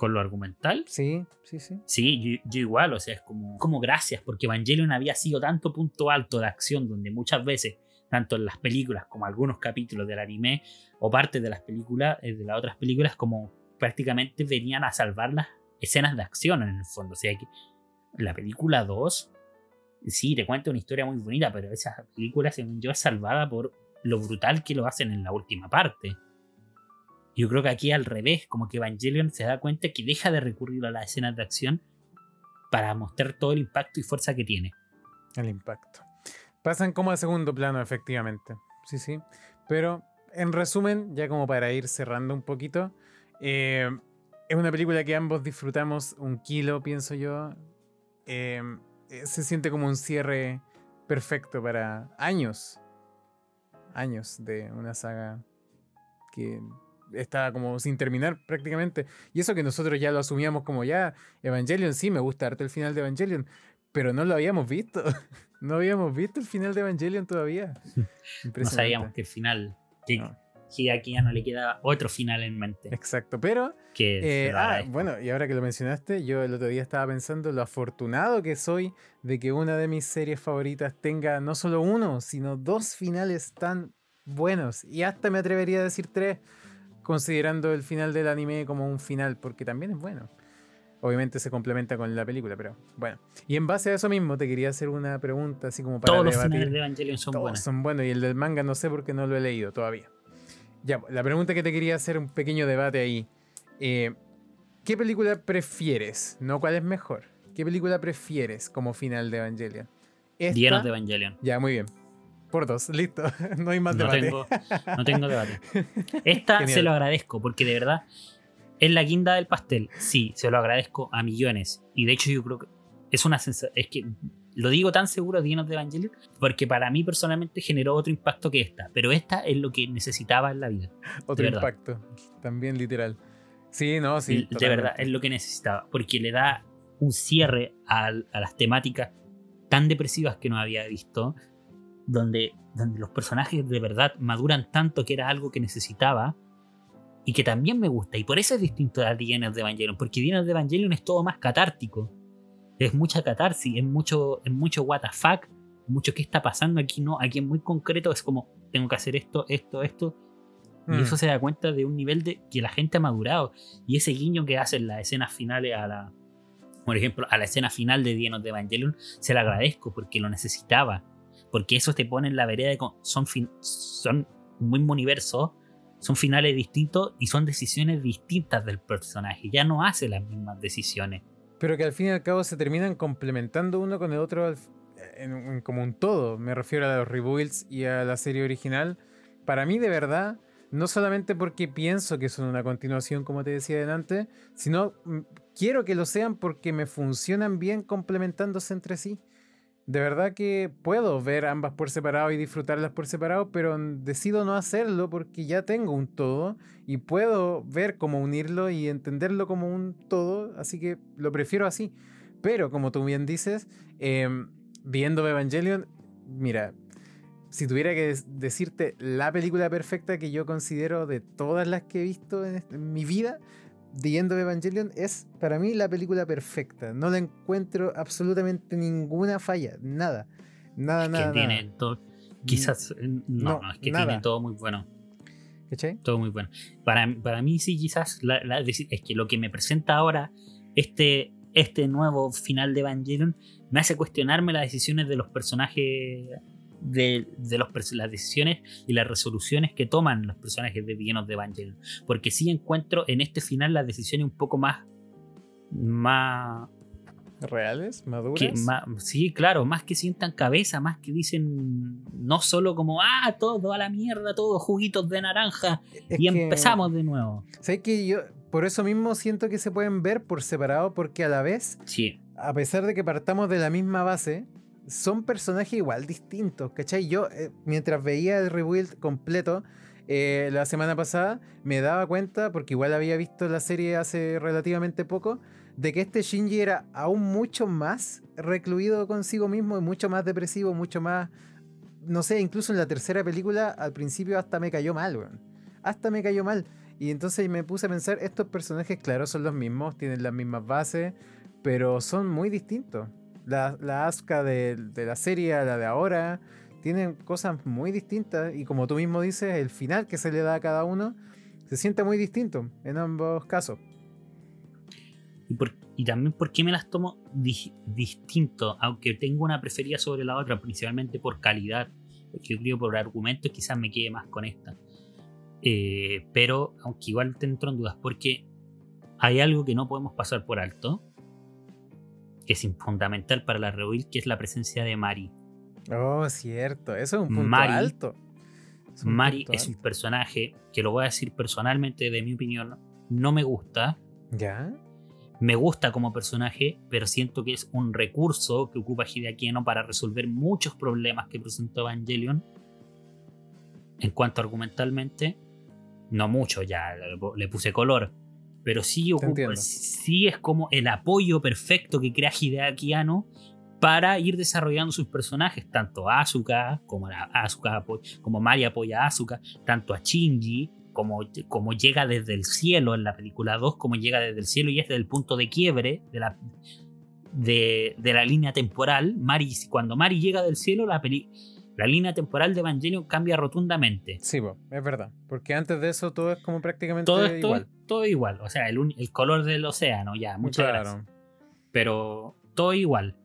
Con lo argumental, Sí, sí, sí. Sí, yo, yo igual, o sea, es como, como gracias, porque Evangelion había sido tanto punto alto de acción donde muchas veces, tanto en las películas como algunos capítulos del anime o partes de las películas, eh, de las otras películas, como prácticamente venían a salvar las escenas de acción en el fondo. O sea que la película 2, sí, te cuenta una historia muy bonita, pero esa película, según yo, es salvada por lo brutal que lo hacen en la última parte. Yo creo que aquí al revés, como que Evangelion se da cuenta que deja de recurrir a las escenas de acción para mostrar todo el impacto y fuerza que tiene. El impacto. Pasan como a segundo plano, efectivamente. Sí, sí. Pero, en resumen, ya como para ir cerrando un poquito, eh, es una película que ambos disfrutamos un kilo, pienso yo. Eh, eh, se siente como un cierre perfecto para años. Años de una saga que estaba como sin terminar prácticamente. Y eso que nosotros ya lo asumíamos como ya, Evangelion, sí, me gusta harto el final de Evangelion, pero no lo habíamos visto. [laughs] No habíamos visto el final de Evangelion todavía. [laughs] No sabíamos que el final, que No. Hideaki ya no le queda otro final en mente. Exacto, pero Que Eh, ah, bueno, y ahora que lo mencionaste, yo el otro día estaba pensando lo afortunado que soy de que una de mis series favoritas tenga no solo uno, sino dos finales tan buenos. Y hasta me atrevería a decir tres, considerando el final del anime como un final, porque también es bueno. Obviamente se complementa con la película, pero bueno. Y en base a eso mismo te quería hacer una pregunta, así como para Todos los debatir. finales de Evangelion son Todos buenos. son buenos y el del manga no sé porque no lo he leído todavía. Ya, la pregunta que te quería hacer, un pequeño debate ahí. Eh, ¿Qué película prefieres? No cuál es mejor. ¿Qué película prefieres como final de Evangelion? De Evangelion. Ya, muy bien. Por dos, listo. [laughs] no hay más No debate. tengo, no tengo debate. Esta Genial. se lo agradezco porque de verdad es la guinda del pastel. Sí, se lo agradezco a millones. Y de hecho yo creo que es una sensación, es que lo digo tan seguro de de Evangelion porque para mí personalmente generó otro impacto que esta, pero esta es lo que necesitaba en la vida. Otro impacto, también literal. Sí, no, sí. De verdad, es lo que necesitaba, porque le da un cierre a, las temáticas tan depresivas que no había visto, donde, donde los personajes de verdad maduran tanto que era algo que necesitaba y que también me gusta. Y por eso es distinto a Dienas de Evangelion, porque Dienas de Evangelion es todo más catártico. Es mucha catarsis, es mucho, es mucho what the fuck, mucho qué está pasando aquí, no. Aquí en muy concreto es como, tengo que hacer esto, esto, esto. Y eso mm. se da cuenta de un nivel de que la gente ha madurado. Y ese guiño que hacen las escenas finales a la. Por ejemplo, a la escena final de Dienos de Evangelion, se la agradezco porque lo necesitaba. Porque eso te pone en la vereda de. Son, son un mismo universo, son finales distintos y son decisiones distintas del personaje. Ya no hace las mismas decisiones. Pero que al fin y al cabo se terminan complementando uno con el otro como un todo. Me refiero a los rebuilds y a la serie original. Para mí, de verdad, no solamente porque pienso que son una continuación, como te decía delante, sino mm, quiero que lo sean porque me funcionan bien complementándose entre sí de verdad que puedo ver ambas por separado y disfrutarlas por separado, pero decido no hacerlo porque ya tengo un todo y puedo ver cómo unirlo y entenderlo como un todo, así que lo prefiero así. Pero como tú bien dices, em, viendo Evangelion, mira, si tuviera que decirte la película perfecta que yo considero de todas las que he visto en mi vida, The End of Evangelion es para mí la película perfecta. No le encuentro absolutamente ninguna falla, nada. Nada, es nada. Que tiene todo. Quizás. Eh, no, no, es que tiene todo muy bueno. ¿Cachai? Todo muy bueno. Para, para mí, sí, quizás. es que lo que me presenta ahora, este, este nuevo final de Evangelion, me hace cuestionarme las decisiones de los personajes de, los, las decisiones y las resoluciones que toman los personajes de villanos de Evangelion. Porque sí encuentro en este final las decisiones un poco más. más. ¿Reales? ¿Maduras? sí, claro, más que sientan cabeza, más que dicen no solo como, ah, todo a la mierda, todos juguitos de naranja y empezamos de nuevo. ¿Sabes que yo por eso mismo siento que se pueden ver por separado porque a la vez, sí. a pesar de que partamos de la misma base, son personajes igual distintos, ¿cachai? Yo, eh, mientras veía el rebuild completo eh, la semana pasada, me daba cuenta, porque igual había visto la serie hace relativamente poco, de que este Shinji era aún mucho más recluido consigo mismo y mucho más depresivo, mucho más. No sé, incluso en la tercera película al principio hasta me cayó mal, weón. Hasta me cayó mal. Y entonces me puse a pensar, estos personajes, claro, son los mismos, tienen las mismas bases, pero son muy distintos. La, la Asuka de, la serie la de ahora tienen cosas muy distintas y como tú mismo dices, el final que se le da a cada uno se siente muy distinto en ambos casos. Y, por, y también porque me las tomo distinto, aunque tengo una preferida sobre la otra, principalmente por calidad. Porque yo creo por argumentos quizás me quede más con esta. Eh, pero aunque igual te entro en dudas, porque hay algo que no podemos pasar por alto, que es fundamental para la rebuild, que es la presencia de Mari. Oh, cierto, eso es un punto alto. Mari es un personaje que lo voy a decir personalmente, de mi opinión, no me gusta. ¿Ya? Me gusta como personaje, pero siento que es un recurso que ocupa Hideaki para resolver muchos problemas que presentó Evangelion. En cuanto argumentalmente, no mucho, ya le puse color pero sí, sí es como el apoyo perfecto que crea Hideaki Anno para ir desarrollando sus personajes, tanto a Asuka como, a Asuka, como Mari apoya a Asuka, tanto a Shinji como, como llega desde el cielo en la película 2, como llega desde el cielo y es el punto de quiebre de la, de, de la línea temporal. Mari, cuando Mari llega del cielo, la película la línea temporal de Evangelion cambia rotundamente. Sí, es verdad. Porque antes de eso todo es como prácticamente todo igual. Todo igual. O sea, el, color del océano, ya, muchas gracias. Pero todo igual.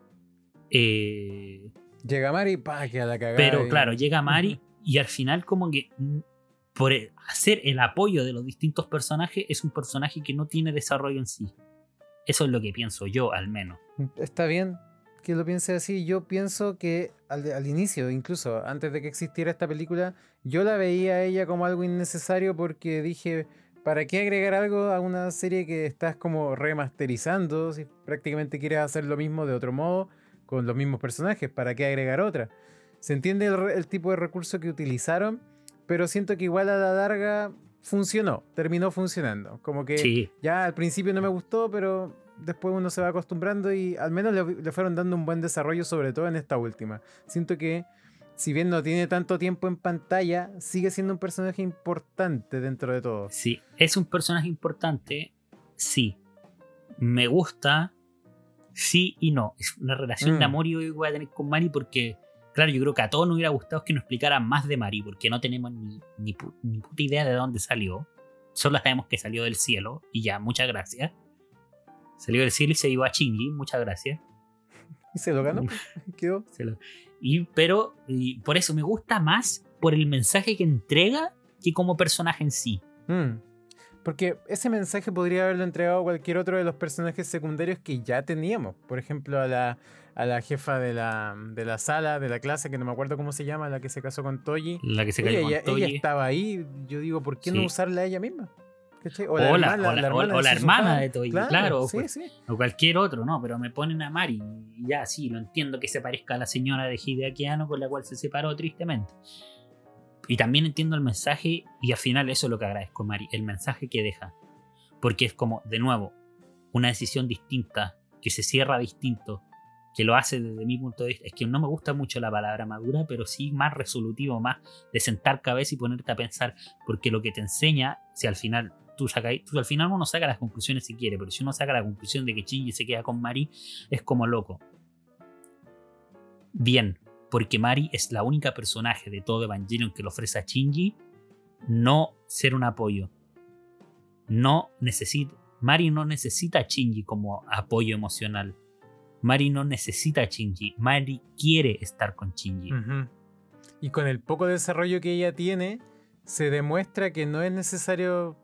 Eh, llega Mari, pa, que a la cagada. Pero claro, llega Mari y al final como que mm, por hacer el apoyo de los distintos personajes es un personaje que no tiene desarrollo en sí. Eso es lo que pienso yo, al menos. Está bien, que lo piense así. Yo pienso que al, inicio, incluso antes de que existiera esta película, yo la veía a ella como algo innecesario porque dije, ¿para qué agregar algo a una serie que estás como remasterizando? Si prácticamente quieres hacer lo mismo de otro modo, con los mismos personajes, ¿para qué agregar otra? Se entiende el, el tipo de recurso que utilizaron, pero siento que igual a la larga funcionó, terminó funcionando. Como que Sí, ya al principio no me gustó, pero después uno se va acostumbrando y al menos le, le fueron dando un buen desarrollo, sobre todo en esta última. Siento que, si bien no tiene tanto tiempo en pantalla, sigue siendo un personaje importante dentro de todo. sí. Es un personaje importante, sí. Me gusta, sí y no. Es una relación Mm. de amor y odio que voy a tener con Mari porque, claro, yo creo que a todos nos hubiera gustado que nos explicaran más de Mari porque no tenemos ni, ni, pu- ni puta idea de dónde salió. Solo sabemos que salió del cielo y ya, muchas gracias. Salió del cielo y se llevó a Shinji, muchas gracias. Y se lo ganó. [laughs] Quedó. Se lo- Y, pero y por eso me gusta más por el mensaje que entrega que como personaje en sí. Mm. Porque ese mensaje podría haberlo entregado cualquier otro de los personajes secundarios que ya teníamos. Por ejemplo, a la, a la jefa de la, de la sala, de la clase, que no me acuerdo cómo se llama, la que se casó con Toji. La que se cayó con ella, ella Toji. estaba ahí. Yo digo, ¿por qué no usarla a ella misma? ¿Cachai? O la- o la- o la- o la de hermana de Toji, claro, Sí, pues. sí. o cualquier otro, no, pero me ponen a Mari y ya sí, lo entiendo que se parezca a la señora de Hideaki Anno con la cual se separó tristemente. Y también entiendo el mensaje y al final eso es lo que agradezco a Mari, el mensaje que deja. Porque es como, de nuevo, una decisión distinta, que se cierra distinto, que lo hace desde mi punto de vista. Es que no me gusta mucho la palabra madura, pero sí más resolutivo, más de sentar cabeza y ponerte a pensar, porque lo que te enseña, si al final tú sacas, tú al final uno saca las conclusiones si quiere, pero si uno saca la conclusión de que Shinji se queda con Mari, es como loco. Bien, porque Mari es la única personaje de todo Evangelion que le ofrece a Shinji no ser un apoyo. No necesita. Mari no necesita a Shinji como apoyo emocional. Mari no necesita a Shinji. Mari quiere estar con Shinji. Y con el poco desarrollo que ella tiene, se demuestra que no es necesario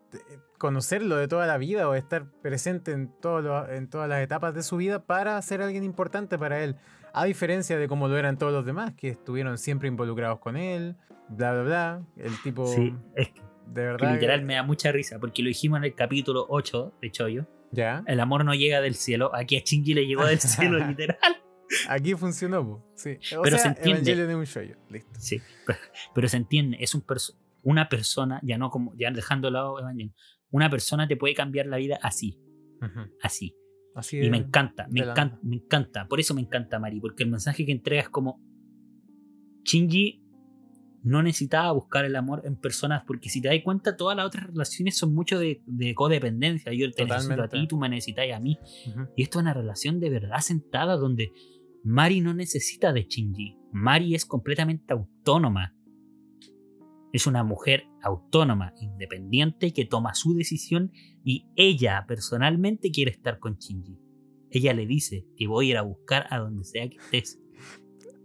conocerlo de toda la vida o estar presente en, todo lo- en todas las etapas de su vida para ser alguien importante para él. A diferencia de como lo eran todos los demás, que estuvieron siempre involucrados con él, bla, bla, bla. El tipo, Sí, es que, de que verdad. literal me da mucha risa porque lo dijimos en el capítulo 8 de Choyo. Ya, El amor no llega del cielo. Aquí a Shinji le llegó del cielo, [laughs] literal. aquí funcionó, po. sí. O Pero se entiende. Evangelion es un shoyo, listo. Sí, pero, pero se entiende, es un una persona, ya no como, ya dejando de lado Evangelion, una persona te puede cambiar la vida así, así. Así Y me encanta, me encanta, me encanta. Por eso me encanta Mari, porque el mensaje que entrega es como Shinji no necesitaba buscar el amor en personas, porque si te das cuenta, todas las otras relaciones son mucho de, de codependencia. Yo te necesito a ti, tú me necesitas a mí. Y esto es una relación de verdad sentada donde Mari no necesita de Shinji. Mari es completamente autónoma. Es una mujer autónoma, independiente, que toma su decisión y ella personalmente quiere estar con Shinji. Ella le dice que voy a ir a buscar a donde sea que estés.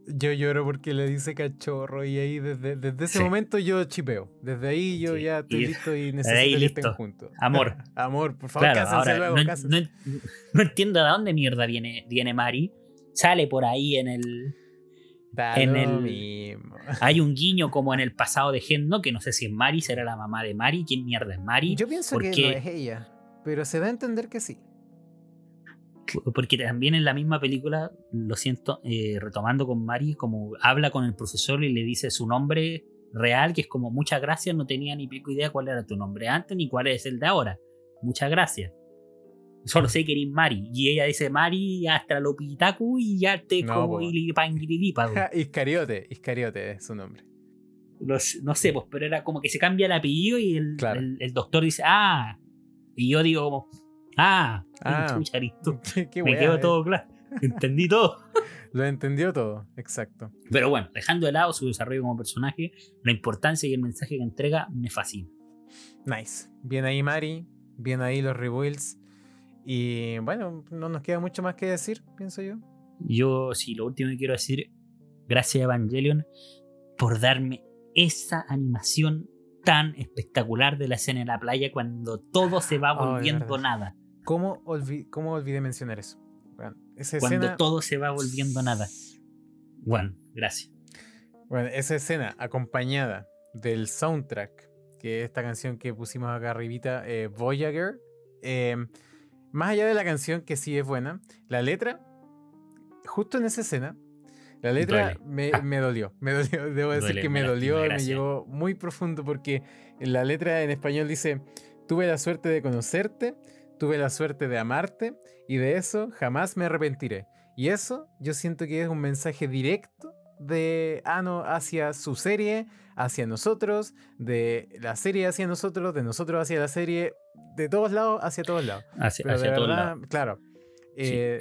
Yo lloro porque le dice cachorro y ahí desde, desde ese Sí. momento yo chipeo. Desde ahí yo Sí, ya estoy y- [laughs] listo y ahí necesito que estén juntos. Amor. [laughs] Amor, por favor, Claro, ahora luego, no, no no entiendo de dónde mierda viene, viene Mari. Sale por ahí en el, Da en el- mismo. [laughs] Hay un guiño como en el pasado de Gendo, que no sé si es Mari, será la mamá de Mari. ¿Quién mierda es Mari? Yo pienso ¿por que no es ella, pero se da a entender que sí. Porque también en la misma película, lo siento, eh, retomando con Mari, como habla con el profesor y le dice su nombre real, que es como muchas gracias, no tenía ni pico idea cuál era tu nombre antes ni cuál es el de ahora. Muchas gracias. Solo sé que eres Mari. Y ella dice Mari hasta lo pitaku y ya te No, como Ja, [laughs] Iscariote, Iscariote es su nombre. no, sé- no sé, pues, pero era como que se cambia el apellido y el, Claro. el- el doctor dice, ah. Y yo digo como, ah, Ah. [laughs] Qué, [laughs] qué Me wea, quedó eh. todo claro. Entendí todo. Lo entendió todo, exacto. Pero bueno, dejando de lado su desarrollo como personaje, la importancia y el mensaje que entrega me fascina. Nice. Bien ahí Mari, bien ahí los rebuilds. Y bueno, no nos queda mucho más que decir, pienso yo. Yo, sí, lo último que quiero decir, gracias Evangelion por darme esa animación tan espectacular de la escena en la playa cuando todo se va Ay, volviendo verdad. nada. ¿Cómo, olvi- cómo olvidé mencionar eso? Bueno, esa Cuando escena, todo se va volviendo nada. Bueno, gracias. bueno, esa escena acompañada del soundtrack, que es esta canción que pusimos acá arribita, eh, Voyager. eh, más allá de la canción, que sí es buena, la letra justo en esa escena, la letra me, [laughs] me, dolió, me dolió, debo decir que me dolió, me llegó muy profundo porque la letra en español dice, tuve la suerte de conocerte, tuve la suerte de amarte y de eso jamás me arrepentiré. Y eso yo siento que es un mensaje directo de Ano hacia su serie, hacia nosotros, de la serie hacia nosotros, de nosotros hacia la serie, de todos lados hacia todos lados. Hacia, todos lados. Claro. Eh,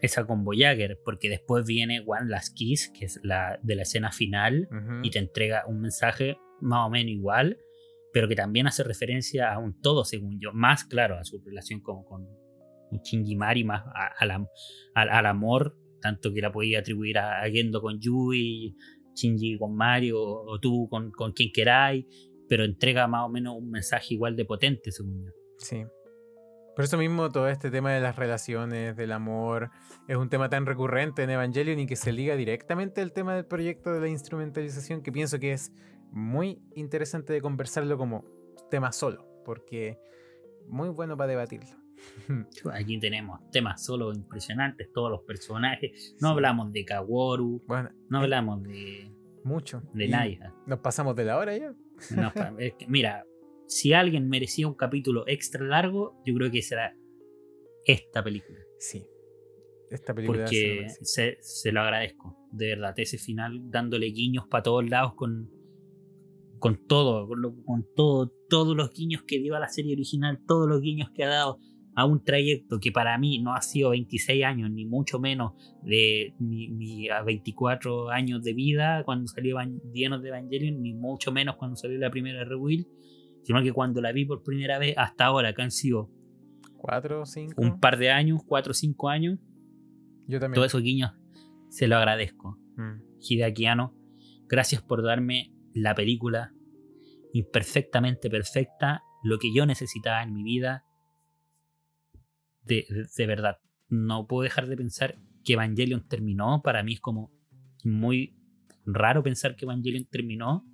esa, con Voyager, porque después viene One Last Kiss, que es la de la escena final, y te entrega un mensaje más o menos igual, pero que también hace referencia a un todo, según yo, más claro a su relación con, con, Mari, más al amor tanto que la podía atribuir a, Gendo con Yui, Shinji con Mario, o, tú con, con quien queráis, pero entrega más o menos un mensaje igual de potente, según yo. Sí. Por eso mismo todo este tema de las relaciones, del amor, es un tema tan recurrente en Evangelion y que se liga directamente al tema del proyecto de la instrumentalización, que pienso que es muy interesante de conversarlo como tema solo, porque muy bueno para debatirlo. [laughs] Aquí tenemos temas solo impresionantes, todos los personajes. No hablamos de Kaworu, no eh, hablamos de. Mucho. De nadie. Nos pasamos de la hora ya. [laughs] mira, si alguien merecía un capítulo extra largo, yo creo que será esta película. Sí. Esta película. Porque se, se, lo agradezco, de verdad. Ese final dándole guiños para todos lados con, con todo, con, con todo, todos los guiños que dio a la serie original, todos los guiños que ha dado a un trayecto que para mí no ha sido 26 años, ni mucho menos de mi, 24 años de vida cuando salió Llenos de Evangelion, ni mucho menos cuando salió la primera Rewill, sino que cuando la vi por primera vez hasta ahora, que han sido 4 o 5 un par de años, 4 o 5 años. Yo también. Todos esos guiños se lo agradezco. Mm. Hideaki gracias por darme la película imperfectamente perfecta, lo que yo necesitaba en mi vida de, verdad, no puedo dejar de pensar que Evangelion terminó. Para mí es como muy raro pensar que Evangelion terminó.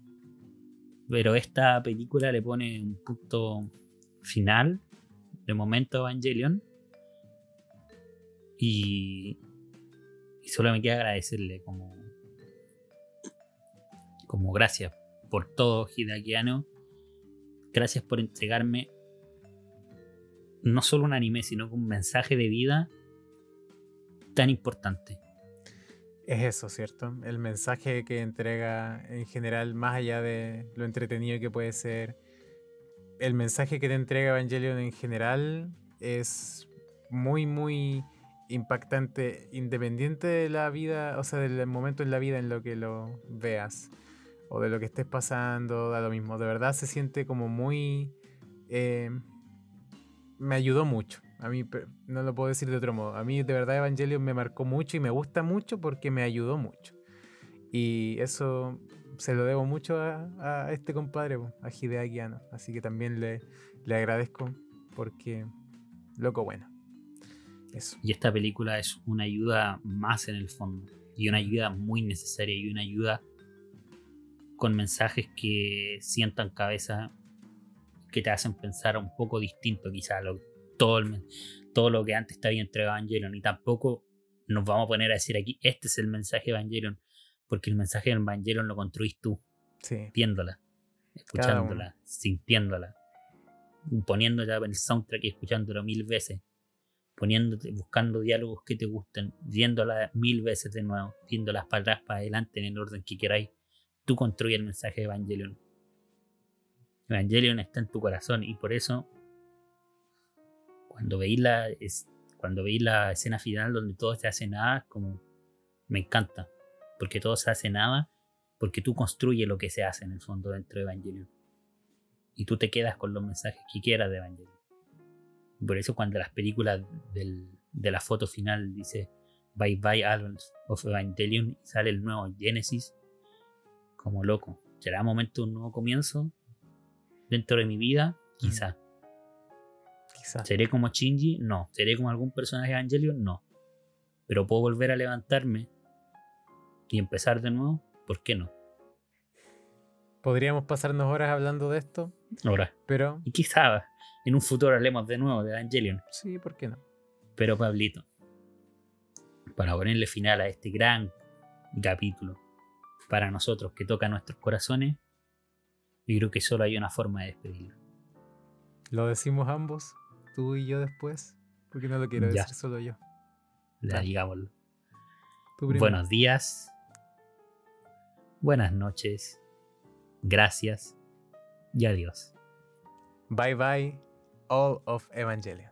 Pero esta película le pone un punto final de momento a Evangelion. Y, y solo me queda agradecerle como, como gracias por todo, Hideakiano. Gracias por entregarme no solo un anime, sino un mensaje de vida tan importante. Es eso, ¿cierto? El mensaje que entrega en general, más allá de lo entretenido que puede ser, el mensaje que te entrega Evangelion en general es muy, muy impactante, independiente de la vida, o sea, del momento en la vida en lo que lo veas, o de lo que estés pasando, da lo mismo. De verdad se siente como muy... Eh, me ayudó mucho. A mí no lo puedo decir de otro modo. A mí de verdad Evangelion me marcó mucho y me gusta mucho porque me ayudó mucho. Y eso se lo debo mucho a, este compadre, a Hideaki Así que también le, le agradezco porque loco bueno. Eso. Y esta película es una ayuda más en el fondo. Y una ayuda muy necesaria y una ayuda con mensajes que sientan cabeza que te hacen pensar un poco distinto quizá lo, todo, todo lo que antes te había entregado Evangelion. Y tampoco nos vamos a poner a decir aquí este es el mensaje de Evangelion porque el mensaje de Evangelion lo construís tú viéndola escuchándola sintiéndola poniendo ya el soundtrack y escuchándolo mil veces poniéndote, buscando diálogos que te gusten, viéndola mil veces de nuevo, viéndolas para atrás, para adelante, en el orden que queráis, tú construyes el mensaje de Evangelion. Evangelion está en tu corazón y por eso cuando veis la, cuando veis la escena final donde todo se hace nada, como me encanta, porque todo se hace nada, porque tú construyes lo que se hace en el fondo dentro de Evangelion. Y tú te quedas con los mensajes que quieras de Evangelion. Por eso cuando las películas de la foto final dice Bye Bye Albums of Evangelion y sale el nuevo Genesis, como loco. ¿Será momento de un nuevo comienzo? Dentro de mi vida, quizá. Quizá. ¿Seré como Shinji? No. ¿Seré como algún personaje de Evangelion? No. Pero puedo volver a levantarme y empezar de nuevo. ¿Por qué no? Podríamos pasarnos horas hablando de esto. Horas. Pero. Y quizá en un futuro hablemos de nuevo de Evangelion. Sí, ¿por qué no? Pero Pablito. para ponerle final a este gran capítulo para nosotros que toca nuestros corazones, yo creo que solo hay una forma de despedirlo. ¿Lo decimos ambos? ¿Tú y yo después? Porque no lo quiero decir solo yo. Ya, digámoslo. Buenos días. Buenas noches. Gracias. Y adiós. Bye bye, all of Evangelion.